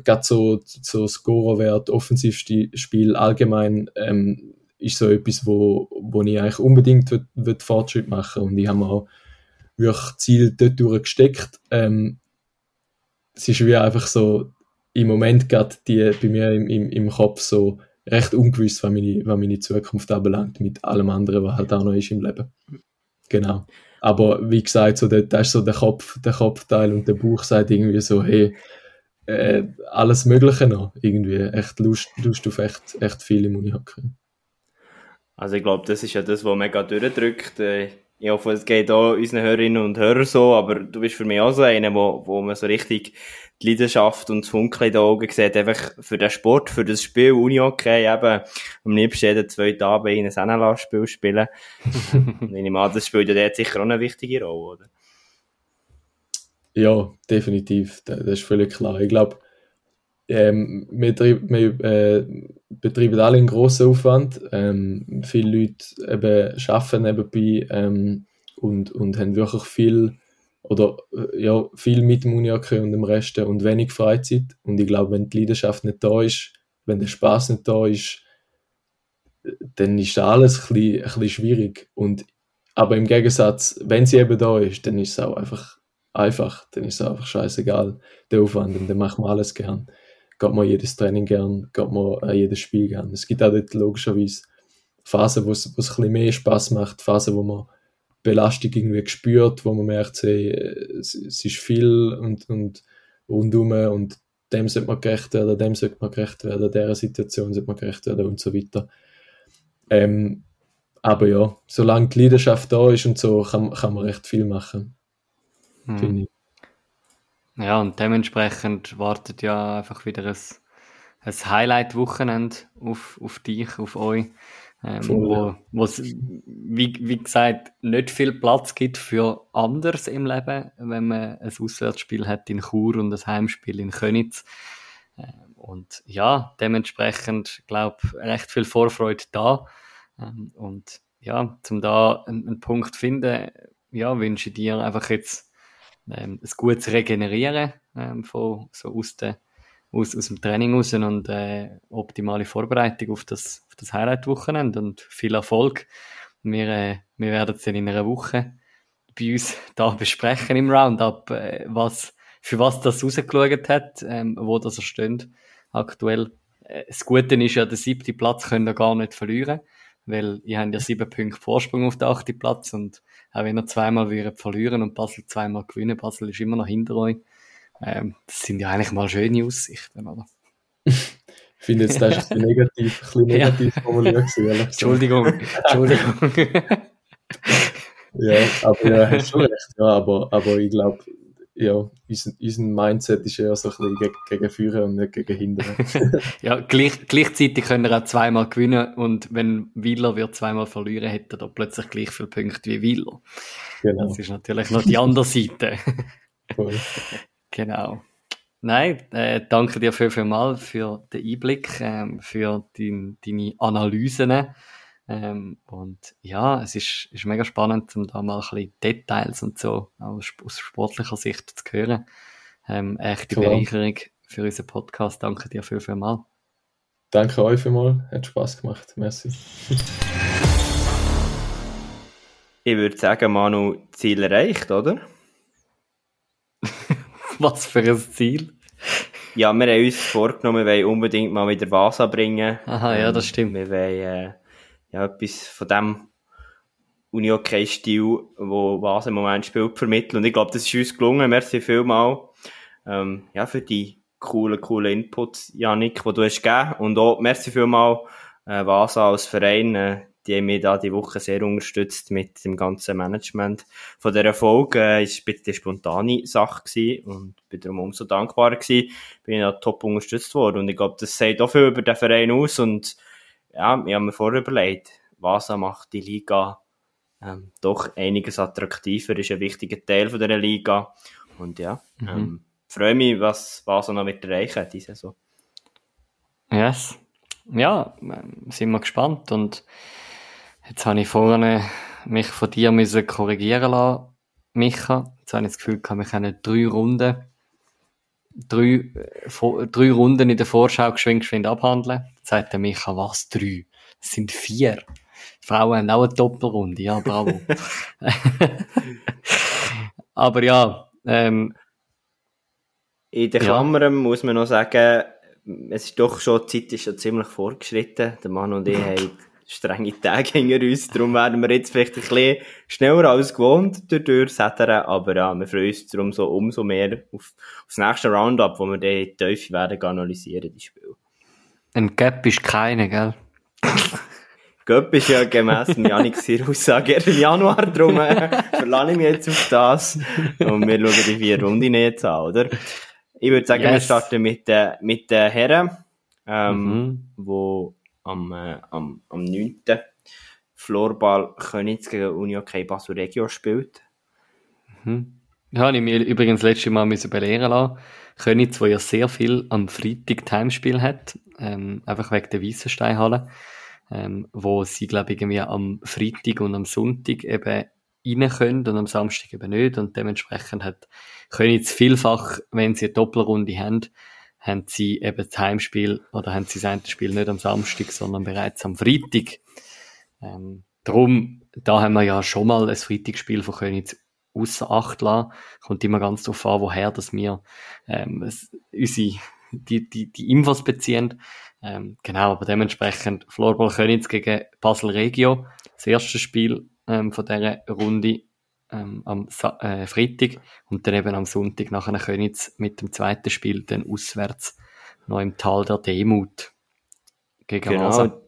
gerade so, so Scorerwert, Offensivspiel allgemein, ähm, ist so etwas, wo, wo ich eigentlich unbedingt will, will Fortschritt machen und ich habe auch wirklich Ziel dort durchgesteckt. Ähm, es ist wie einfach so, im Moment gerade die bei mir im, im, im Kopf so recht ungewiss, was meine, was meine Zukunft anbelangt, mit allem anderen, was halt auch noch ist im Leben. Genau. Aber wie gesagt, so der, das ist so der Kopf, der Kopfteil und der Bauch sagt irgendwie so, hey, äh, alles Mögliche noch. Irgendwie echt Lust, Lust auf echt, echt viel im Unihockey. Also ich glaube, das ist ja das, was mega durchdrückt. Äh, ich hoffe, es geht auch unseren Hörerinnen und Hörern so, aber du bist für mich auch so einer, wo, wo man so richtig die Leidenschaft und das Funkeln in den Augen sieht, einfach für den Sport, für das Spiel Unihockey eben am liebsten jeden zweiten Abend in ein NLA-Spiel spielen. ich nehme an, das spielt ja dort sicher auch eine wichtige Rolle, oder? Ja, definitiv. Das ist völlig klar. Ich glaube, ähm, wir, wir äh, betreiben alle einen grossen Aufwand. Ähm, viele Leute eben arbeiten nebenbei ähm, und, und haben wirklich viel oder äh, ja, viel mit dem Unihockey und dem Rest und wenig Freizeit. Und ich glaube, wenn die Leidenschaft nicht da ist, wenn der Spaß nicht da ist, dann ist alles ein bisschen, ein bisschen schwierig. Und, aber im Gegensatz, wenn sie eben da ist, dann ist es auch einfach einfach, dann ist es einfach scheißegal, der Aufwand, und dann macht man alles gern. Geht man jedes Training gern, geht man äh, jedes Spiel gern. Es gibt auch dort logischerweise Phasen, wo es, ein bisschen mehr Spaß macht, Phasen, wo man Belastung irgendwie spürt, wo man merkt, hey, es, es ist viel und, und rundum und dem sollte man gerecht werden, dem sollte man gerecht werden, dieser Situation sollte man gerecht werden und so weiter. Ähm, aber ja, solange die Leidenschaft da ist und so, kann, kann man recht viel machen. Hm. Ja, und dementsprechend wartet ja einfach wieder ein, ein Highlight-Wochenende auf, auf dich, auf euch. Ähm, Voll, wo es, wie, wie gesagt, nicht viel Platz gibt für anders im Leben, wenn man ein Auswärtsspiel hat in Chur und ein Heimspiel in Könitz. Ähm, und ja, dementsprechend, glaube ich, recht viel Vorfreude da. Ähm, und ja, zum da einen, einen Punkt finden, ja, wünsche ich dir einfach jetzt ähm, ein gutes Regenerieren ähm, von, so aus der aus, aus dem Training raus und äh, optimale Vorbereitung auf das, auf das Highlight-Wochenende und viel Erfolg. Wir, äh, wir werden es dann in einer Woche bei uns da besprechen im Roundup, äh, was, für was das rausgeschaut hat, ähm, wo das er steht aktuell. Äh, das Gute ist ja, der siebte Platz können wir gar nicht verlieren, weil ihr habt ja sieben Punkte Vorsprung auf den achten Platz und auch wenn ihr zweimal würdet verlieren und Basel zweimal gewinnen, Basel ist immer noch hinter euch, ähm, das sind ja eigentlich mal schöne Aussichten, oder? Ich finde jetzt, das ist ein negativ, ein bisschen negativ formuliert. Entschuldigung, Entschuldigung. ja, aber ja, hast schon recht. Ja, aber, aber ich glaube, ja, unser, unser Mindset ist eher so ein bisschen gegen, gegen Führen und nicht gegen Hindern. ja, gleich, gleichzeitig können wir auch zweimal gewinnen und wenn Wieler wird zweimal verlieren, hätte er plötzlich gleich viele Punkte wie Wieler. Genau. Das ist natürlich noch die andere Seite. Cool. Genau. Nein, äh, danke dir viel, viel mal für den Einblick, ähm, für dein, deine Analysen. Ähm, und ja, es ist, ist mega spannend, um da mal ein bisschen Details und so aus, aus sportlicher Sicht zu hören. Ähm, echte Klar. Bereicherung für unseren Podcast. Danke dir viel, viel mal. Danke euch vielmals. Hat Spaß gemacht. Merci. ich würde sagen, Manu, Ziel erreicht, oder? Was für ein Ziel? Ja, wir haben uns vorgenommen, wir wollen unbedingt mal wieder Vasa bringen. Aha, ja, das stimmt. Wir wollen äh, ja, etwas von dem Uni-Hockey-Stil, wo Vasa im Moment spielt, vermitteln. Und ich glaube, das ist uns gelungen. Merci vielmal ähm, ja, für die coolen, coolen Inputs, Janik, die du hast gegeben. Und auch merci vielmal äh, Vasa als Verein. Äh, die haben mich da die Woche sehr unterstützt mit dem ganzen Management von der Erfolg. Äh, ist ein eine spontane Sache gewesen und bin darum umso dankbarer gewesen. Bin da top unterstützt worden und ich glaube, das sagt auch viel über den Verein aus und ja, ich habe mir vorher überlegt, was macht die Liga ähm, doch einiges attraktiver, ist ein wichtiger Teil von dieser Liga und ja, mhm. ähm, freue mich, was Vasa noch wird erreichen diese Saison. Yes. Ja, ähm, sind wir gespannt und Jetzt habe ich vorne mich von dir müssen korrigieren lassen, Micha. Jetzt habe ich das Gefühl, ich wir können drei Runden, drei, äh, drei Runden in der Vorschau geschwind, geschwind abhandeln. Sagt der Micha, was, drei? Es sind vier. Frauen haben auch eine Doppelrunde, ja, bravo. Aber ja, ähm, In den Ja. Klammern muss man noch sagen, es ist doch schon, die Zeit ist schon ziemlich fortgeschritten. Der Mann und ich haben strenge Tage hinter uns, darum werden wir jetzt vielleicht ein bisschen schneller als gewohnt durch durchsetzen, aber ja, wir freuen uns darum so umso mehr auf, auf das nächste Roundup, wo wir die Tiefe werden analysieren, die Spiele. Ein Gap ist keine, gell? Göpp ist ja gemäss Janik Aussage im Januar, darum äh, verlasse ich mich jetzt auf das und wir schauen die vier Runden jetzt an, oder? Ich würde sagen, wir Yes. starten mit den mit den Herren, ähm, Mhm. wo am, äh, am, am 9. Floorball Königs gegen Unihockey Basel Regio spielt. Mhm. Ja, habe ich mir übrigens letztes Mal müssen belehren lassen. Könitz, wo ja sehr viel am Freitag Timespiel hat, ähm, einfach wegen der Weissensteinhalle, ähm, wo sie, glaube ich, irgendwie am Freitag und am Sonntag eben rein können und am Samstag eben nicht und dementsprechend hat Könitz vielfach, wenn sie eine Doppelrunde haben, haben sie eben das Heimspiel oder haben sie das eine Spiel nicht am Samstag, sondern bereits am Freitag. Ähm, darum, da haben wir ja schon mal ein Freitagsspiel von Könitz außer Acht lassen. Kommt immer ganz darauf an, woher dass wir ähm, es, unsere, die, die, die Infos beziehen. Ähm, genau, aber dementsprechend Floorball Könitz gegen Basel Regio. Das erste Spiel ähm, von dieser Runde ähm, am Sa äh, Freitag und dann eben am Sonntag nachher Könitz mit dem zweiten Spiel dann auswärts noch im Tal der Demut gegen Genau.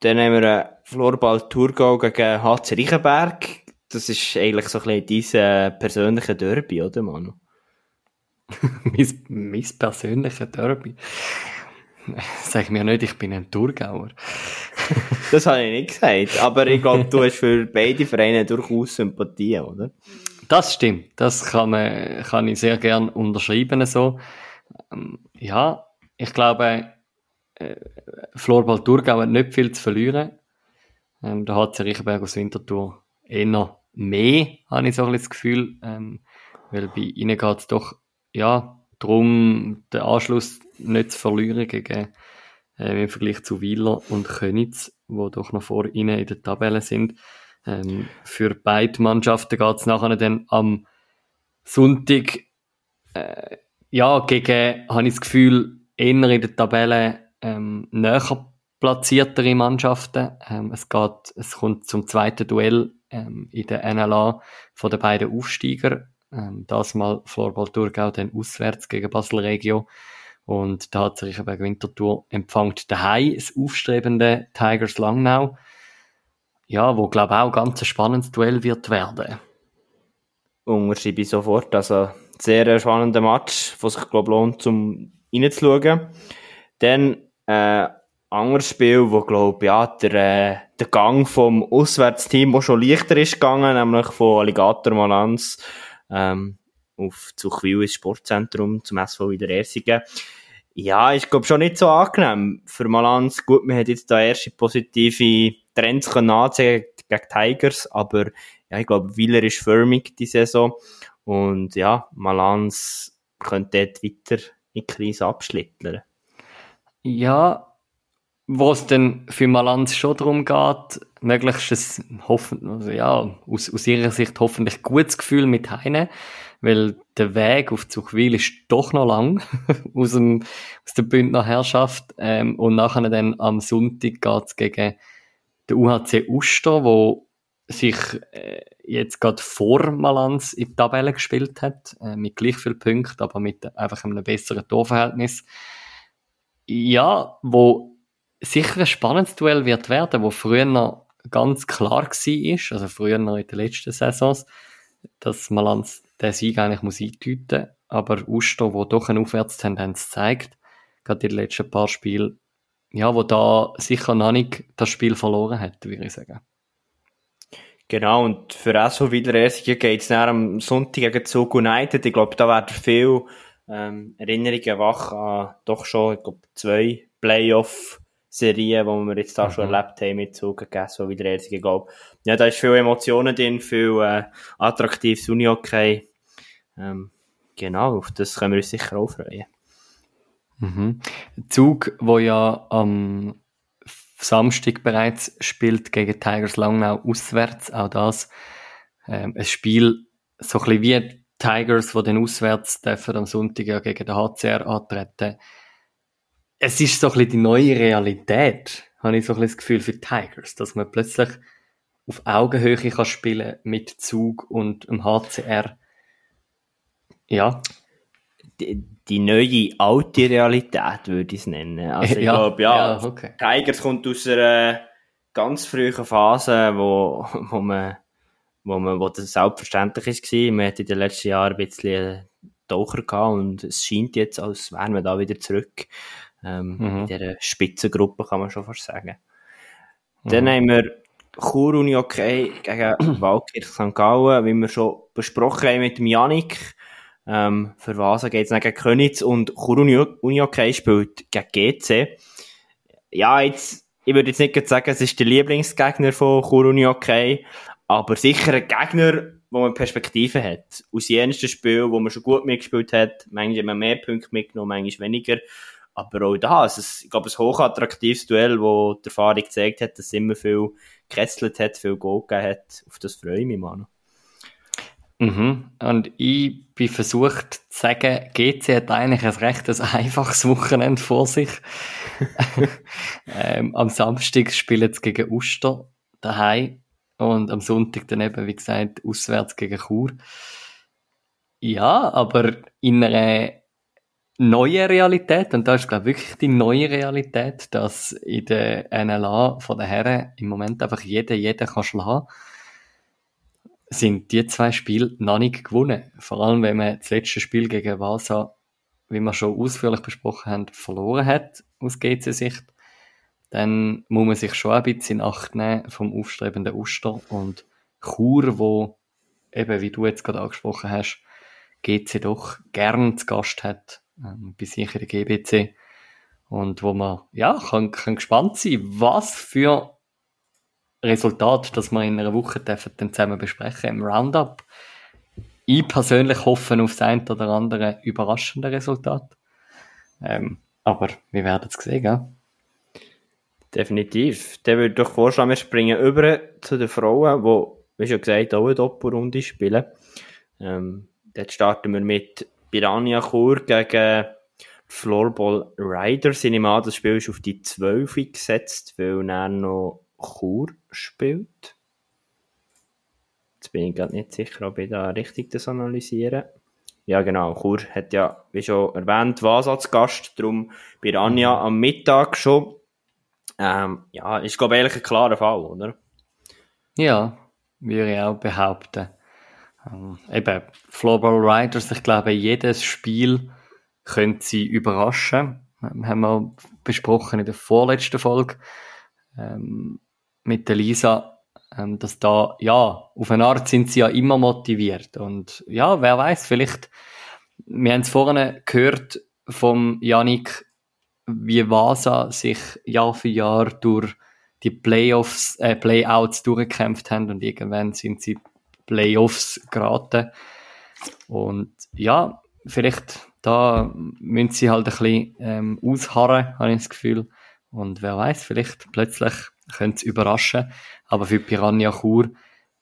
Dann haben wir Floorball Thurgau gegen HC Reichenberg. Das ist eigentlich so ein bisschen dein äh, persönliche Derby, oder, Manu? mein, mein persönlicher Derby. Sag mir nicht, ich bin ein Thurgauer. Das habe ich nicht gesagt, aber ich glaube, du hast für beide Vereine durchaus Sympathie, oder? Das stimmt. Das kann, man, kann ich sehr gern unterschreiben. So. Ähm, ja, ich glaube, äh, Floorball Thurgau hat nicht viel zu verlieren. Ähm, da hat Reichenberg aus Winterthur eher mehr, habe ich so ein das Gefühl. Ähm, weil bei ihnen geht es doch ja, darum, den Anschluss nicht zu verlieren gegen, äh, im Vergleich zu Wieler und Könitz, wo doch noch vor ihnen in der Tabelle sind. Ähm, für beide Mannschaften geht es nachher dann am Sonntag, äh, ja, gegen, habe ich das Gefühl, eher in der Tabelle ähm, näher platziertere Mannschaften. Ähm, es geht, es kommt zum zweiten Duell ähm, in der NLA von den beiden Aufsteiger. Ähm, das mal Floorball Thurgau, dann auswärts gegen Basel Regio. Und da hat sich bei Winterthur empfängt daheim das aufstrebende Tigers Langnau. Ja, wo glaube auch ganz ein spannendes Duell wird werden. Unterschreibe ich sofort. Also, sehr spannender Match, was sich, glaube lohnt, zum reinzuschauen. Dann, äh, anderes Spiel, wo, glaube ja, der, äh, der Gang vom Auswärtsteam, auch schon leichter ist gegangen, nämlich von Alligator Malanz, ähm, auf Zuchwil ins Sportzentrum zum SV Wiederersingen. Ja, ist, glaube schon nicht so angenehm für Malanz. Gut, man hat jetzt da erste positive Trends können ansehen gegen Tigers, aber ja, ich glaube, Wieler ist förmig die Saison. Und ja, Malanz könnte dort weiter in die Krise abschlittern. Ja, wo es dann für Malanz schon darum geht, möglichst ein hoffen, also ja, aus, aus ihrer Sicht hoffentlich gutes Gefühl mit heine, weil der Weg auf Zuchwil ist doch noch lang aus, dem, aus der Bündner Herrschaft ähm, und nachher dann am Sonntag geht's gegen den UHC Uster, wo sich äh, jetzt gerade vor Malanz in die Tabelle gespielt hat, äh, mit gleich viel Punkten, aber mit einfach einem besseren Torverhältnis. Ja, wo sicher ein spannendes Duell wird werden, wo früher noch ganz klar war, also früher noch in den letzten Saisons, dass Malanz den Sieg eigentlich muss eindeuten aber Uster, wo doch eine Aufwärtstendenz zeigt, gerade in den letzten paar Spielen, ja, wo da sicher noch nicht das Spiel verloren hat, würde ich sagen. Genau, und für SO Wiederersingen geht es dann am Sonntag gegen Zug United. Ich glaube, da werden viel ähm, Erinnerungen wach an doch schon, ich glaube, zwei Playoff-Serien, die wir jetzt da schon Mhm. erlebt haben mit Zug gegen SO Wiederersingen. Ich glaube, ja, da ist viel Emotionen drin, viel äh, attraktives Unihockey. Ähm, genau, auf das können wir uns sicher auch freuen. Mhm. Zug, wo ja am Samstag bereits spielt gegen Tigers Langnau auswärts. Auch das ähm, ein Spiel, so ein bisschen wie Tigers, die dann auswärts dürfen am Sonntag ja gegen den HCR antreten. Es ist so ein bisschen die neue Realität, habe ich so ein bisschen das Gefühl für Tigers, dass man plötzlich auf Augenhöhe kann spielen mit Zug und dem HCR. Ja. Die, die neue alte Realität würde ich es nennen. Also ich Ja, glaube, ja, ja, okay. Tigers kommt aus einer ganz frühen Phase, wo, wo man, wo man, wo das selbstverständlich ist gewesen. Man hat in den letzten Jahren ein bisschen Taucher gehabt und es scheint jetzt, als wären wir da wieder zurück. Ähm, Mhm. In dieser Spitzengruppe kann man schon fast sagen. Dann haben wir Chur Uni okay gegen Waldkirch St. Gallen, wie wir schon besprochen haben mit dem Janik. Ähm, für Vasa geht es dann gegen Könitz und Chur Uni, okay spielt gegen GC. Ja, jetzt, ich würde jetzt nicht sagen, es ist der Lieblingsgegner von Chur Uni okay, aber sicher ein Gegner, wo man Perspektive hat. Aus ersten Spiel, wo man schon gut mitgespielt hat, manchmal hat man mehr Punkte mitgenommen, manchmal weniger. Aber auch da, also es, ich glaube, ein hochattraktives Duell, wo die Erfahrung gezeigt hat, dass es immer viel gekesselt hat, viel Goal gegeben hat. Auf das freue ich mich, Manu. Mhm. Und ich bin versucht zu sagen, GC hat eigentlich ein recht ein einfaches Wochenende vor sich. ähm, am Samstag spielen sie gegen Uster daheim und am Sonntag dann eben, wie gesagt, auswärts gegen Chur. Ja, aber in einer neuen Realität, und da ist, glaube ich, wirklich die neue Realität, dass in der NLA von den Herren im Moment einfach jeder jeden kann schlagen sind die zwei Spiele noch nicht gewonnen. Vor allem, wenn man das letzte Spiel gegen Vasa, wie wir schon ausführlich besprochen haben, verloren hat, aus GC-Sicht, dann muss man sich schon ein bisschen in Acht nehmen vom aufstrebenden Uster und Chur, wo eben, wie du jetzt gerade angesprochen hast, GC doch gern zu Gast hat, ähm, bei sich in der GBC. Und wo man, ja, kann, kann gespannt sein, was für Resultat, das wir in einer Woche dürfen dann zusammen besprechen im Roundup. Ich persönlich hoffe auf das ein oder andere überraschende Resultat. Ähm, aber wir werden es sehen, gell? Definitiv. Dann würde ich vorschlagen, wir springen über zu den Frauen, die, wie schon gesagt, auch eine Doppelrunde spielen. Ähm, dort starten wir mit Piranha Chur gegen Floorball Riders. Ich nehme an, das Spiel ist auf die 12 gesetzt, weil dann noch Chur spielt. Jetzt bin ich gerade nicht sicher, ob ich da richtig das analysiere. Ja, genau. Chur hat ja, wie schon erwähnt, was als Gast, darum Piranha am Mittag schon. Ähm, ja, ist, glaube ich, eigentlich ein klarer Fall, oder? Ja, würde ich auch behaupten. Ähm, eben, Floorball Riders, ich glaube, jedes Spiel könnte sie überraschen. Ähm, haben wir besprochen in der vorletzten Folge ähm, mit der Lisa, ähm, dass da, ja, auf eine Art sind sie ja immer motiviert. Und ja, wer weiß, vielleicht, wir haben es vorhin gehört vom Yannick, wie Vasa sich Jahr für Jahr durch die Playoffs, äh, Playouts durchgekämpft haben und irgendwann sind sie Playoffs geraten. Und ja, vielleicht da müssen sie halt ein bisschen ähm, ausharren, habe ich das Gefühl. Und wer weiß, vielleicht plötzlich könnte es überraschen. Aber für Piranha Chur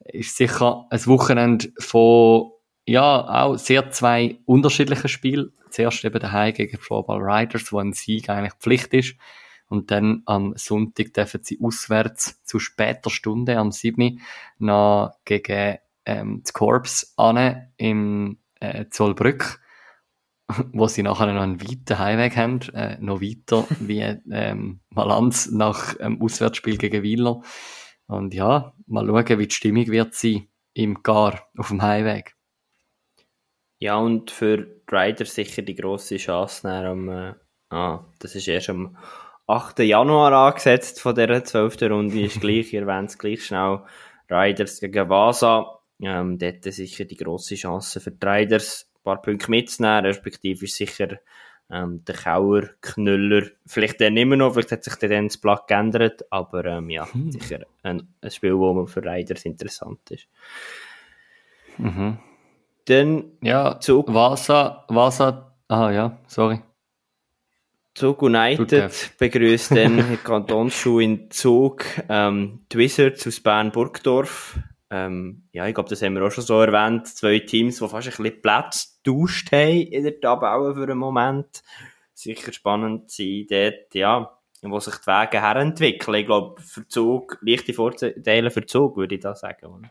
ist sicher ein Wochenende von ja, auch sehr zwei unterschiedliche Spiele. Zuerst eben daheim gegen Floorball Riders, wo ein Sieg eigentlich Pflicht ist. Und dann am Sonntag dürfen sie auswärts zu später Stunde am 7. noch gegen ähm, das Corps an im äh, Zollbrück, wo sie nachher noch einen weiten Heimweg haben, äh, noch weiter wie ähm, Malanz nach ähm, Auswärtsspiel gegen Wieler. Und ja, mal schauen, wie die Stimmung wird sein im Gar auf dem Heimweg. Ja, und für die Riders sicher die grosse Chance am, äh, ah, das ist erst am 8. Januar angesetzt von dieser 12. Runde, ist gleich, ihr erwähnt es gleich schnell, Riders gegen Vasa, ähm, dort sicher die grosse Chance für die Riders, ein paar Punkte mitzunehmen, respektive ist sicher ähm, der Kauer, Knüller, vielleicht dann immer noch, vielleicht hat sich dann das Blatt geändert, aber ähm, ja, sicher ein, ein Spiel, wo für Riders interessant ist. Mhm. Dann Ja, Zug. Vasa, Vasa, ah ja, sorry. Zug United begrüßt dann Kantonsschuh in Zug ähm, die Wizards aus Bern-Burgdorf. Ähm, ja, ich glaube, das haben wir auch schon so erwähnt. Zwei Teams, die fast ein bisschen Platz getauscht haben in der Tabelle für einen Moment. Sicher spannend sein dort, ja, wo sich die Wege herentwickeln. Ich glaube, für Zug, leichte Vorteile für Zug, würde ich da sagen.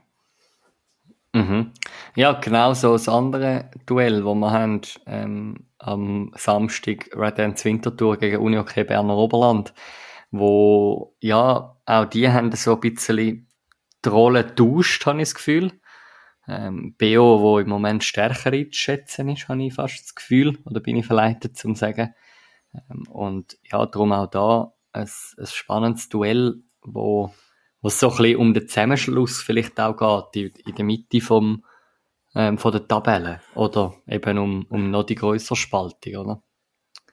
Mhm. Ja, genau so das andere Duell, das wir haben ähm, am Samstag Red Ends Wintertour gegen Uni Berner Oberland, wo ja auch die haben so ein bisschen die Rolle getauscht, habe ich das Gefühl. Ähm, BO, wo im Moment stärker einzuschätzen ist, habe ich fast das Gefühl, oder bin ich verleitet zum sagen. Ähm, und ja, darum auch da ein, ein spannendes Duell, wo wo es so ein bisschen um den Zusammenschluss vielleicht auch geht, in, in der Mitte vom, ähm, von der Tabelle, oder eben um, um noch die größere Spaltung, oder?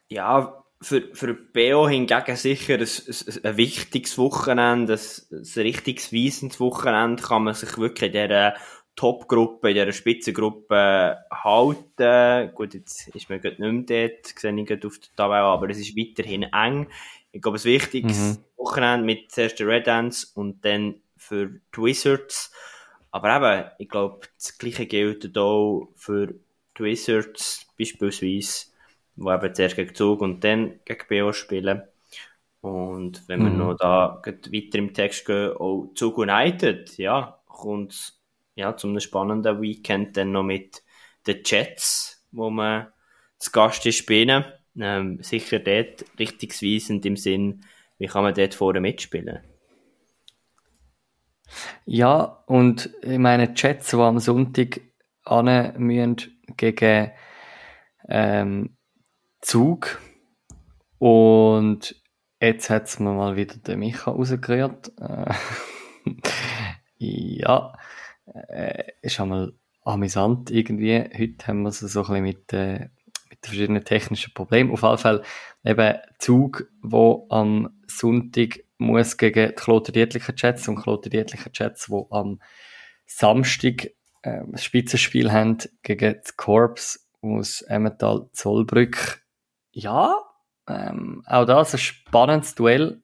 Ja, für, für BO hingegen sicher ein, ein, ein wichtiges Wochenende, ein, ein richtiges weisendes Wochenende kann man sich wirklich in dieser Top-Gruppe, in dieser Spitzengruppe halten. Gut, jetzt ist man gerade nicht mehr dort, sehe ich auf der Tabelle, aber es ist weiterhin eng. Ich glaube, ein wichtiges mhm. Wochenende mit zuerst der Red Ants und dann für die Wizards. Aber eben, ich glaube, das Gleiche gilt auch für die Wizards beispielsweise, wo eben zuerst gegen Zug und dann gegen BO spielen. Und wenn wir mhm. noch da weiter im Text gehen, auch Zug United, ja, kommt ja, zu einem spannenden Weekend dann noch mit den Jets, wo man zu Gast ist spielen ähm, sicher dort richtungsweisend im Sinn, wie kann man dort vorne mitspielen? Ja, und ich meine, die Chats, die am Sonntag müssen gegen ähm, Zug und jetzt hat es mir mal wieder der Micha rausgerührt. Äh, ja, äh, ist einmal amüsant irgendwie. Heute haben wir es so ein bisschen mit, äh, mit verschiedenen technischen Problemen. Auf jeden Fall eben Zug, wo am Sonntag muss gegen die Kloter-Dietlicher Jets und Kloter-Dietlicher Jets, wo am Samstag äh, das Spitzenspiel haben gegen die Corps aus Emmental Zollbrück. Ja, ähm, auch das ein spannendes Duell,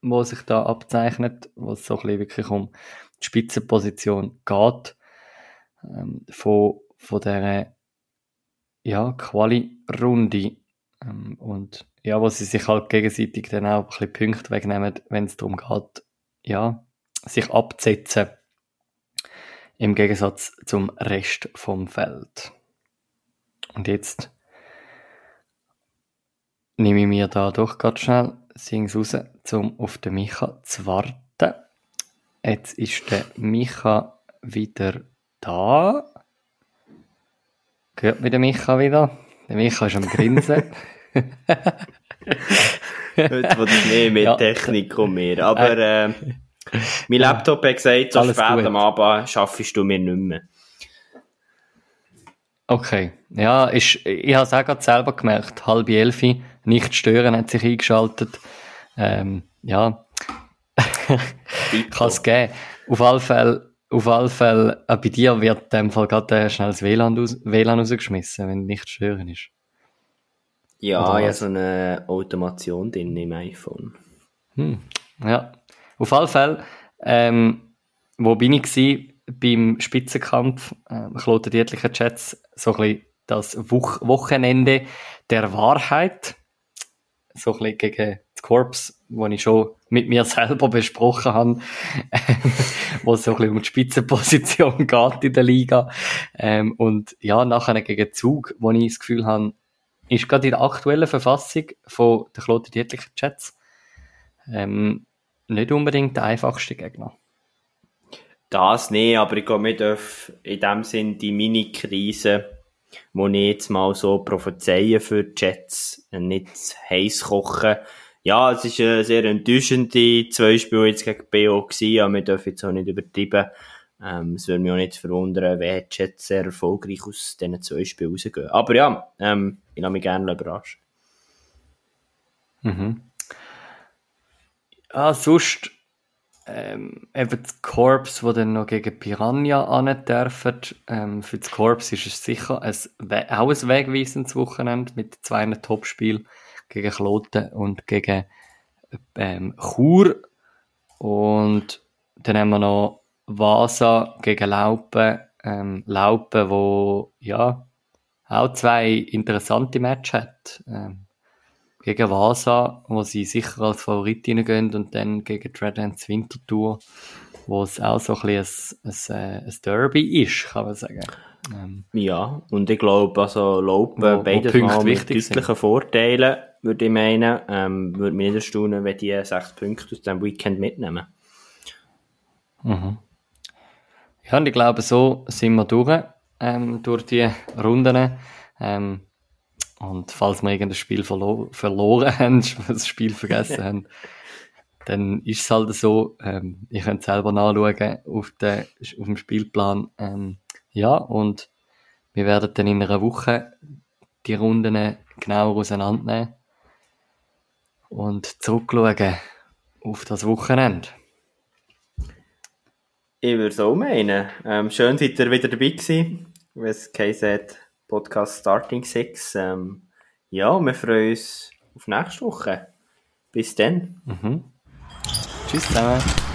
wo sich da abzeichnet, wo es so ein bisschen wirklich um die Spitzenposition geht. Ähm, von, von dieser ja, Quali-Runde. Ähm, und ja, wo sie sich halt gegenseitig dann auch ein bisschen Punkte wegnehmen, wenn es darum geht, ja, sich abzusetzen. Im Gegensatz zum Rest vom Feld. Und jetzt nehme ich mir da doch ganz schnell Sings raus, um auf den Micha zu warten. Jetzt ist der Micha wieder da. Hört mir der Micha wieder? Der Micha ist am Grinsen. Heute wird es mehr mit ja. Technik und mehr. Aber äh, äh mein Laptop hat gesagt, so spät gut. am Abend schaffst du mir nicht mehr. Okay. Ja, ist, ich habe es auch gerade selber gemerkt. Halb elf, nicht stören, hat sich eingeschaltet. Ähm, ja. Kann es geben. Auf alle Fälle auf alle Fälle, äh, bei dir wird in dem Fall gerade äh, schnell das WLAN, aus, WLAN rausgeschmissen, wenn nicht stören ist. Ja, ja, so eine Automation drin im iPhone. Hm, ja. Auf alle Fälle, ähm, wo bin ich gewesen? Beim Spitzenkampf, äh, Kloten Dietlicher Chats, so ein bisschen das Wo Wochenende der Wahrheit. So ein bisschen gegen das Korps, wo ich schon mit mir selber besprochen habe, wo es so ein bisschen um die Spitzenposition geht in der Liga. Ähm, und ja, nachher gegen Zug, wo ich das Gefühl habe, ist gerade in der aktuellen Verfassung von der Klote Dietlicher Chats ähm, nicht unbedingt der einfachste Gegner. Das nicht, aber ich glaube, wir dürfen in dem Sinn die Mini-Krise, die ich jetzt mal so prophezeien für die Jets, nicht heiß kochen, ja, es ist eine sehr enttäuschende zwei Spiele jetzt gegen BO gewesen, aber wir dürfen jetzt auch nicht übertreiben. Ähm, es würde mich auch nicht verwundern, wer jetzt sehr erfolgreich aus diesen zwei Spielen rausgehen. Aber ja, ähm, ich lasse mich gerne überraschen. Mhm. Ja, sonst ähm, eben das Korps, wo dann noch gegen Piranha an dürfen. Ähm, für das Korps ist es sicher ein, auch ein wegweisendes Wochenende mit zwei Topspielen gegen Kloten und gegen ähm, Chur. Und dann haben wir noch Vasa gegen Laupen. Ähm, Laupen, wo ja auch zwei interessante Matches hat. Ähm, gegen Vasa, wo sie sicher als Favorit reingehen und dann gegen Dreadhands Winterthur, wo es auch so ein bisschen ein, ein, ein Derby ist, kann man sagen. Ähm, ja, und ich glaube, also Laupen wo, beides wo mal mit deutlichen. Vorteilen, würde ich meinen. Ähm, würde mich nicht erstaunen, wenn die sechs Punkte aus dem Weekend mitnehmen. Mhm. Ja, und ich glaube, so sind wir durch, ähm, durch die Runden. Ähm, und falls wir irgendein Spiel verlo verloren haben, das Spiel vergessen haben, dann ist es halt so, ähm, ihr könnt selber nachschauen auf, den, auf dem Spielplan. Ähm, ja, und wir werden dann in einer Woche die Runden genauer auseinandernehmen und zurückschauen auf das Wochenende. Ich würde so meinen. Ähm, schön, seid ihr wieder dabei gewesen, wenn es KZ Podcast Starting Six. Ähm, ja, wir freuen uns auf nächste Woche. Bis dann. Mhm. Tschüss zusammen.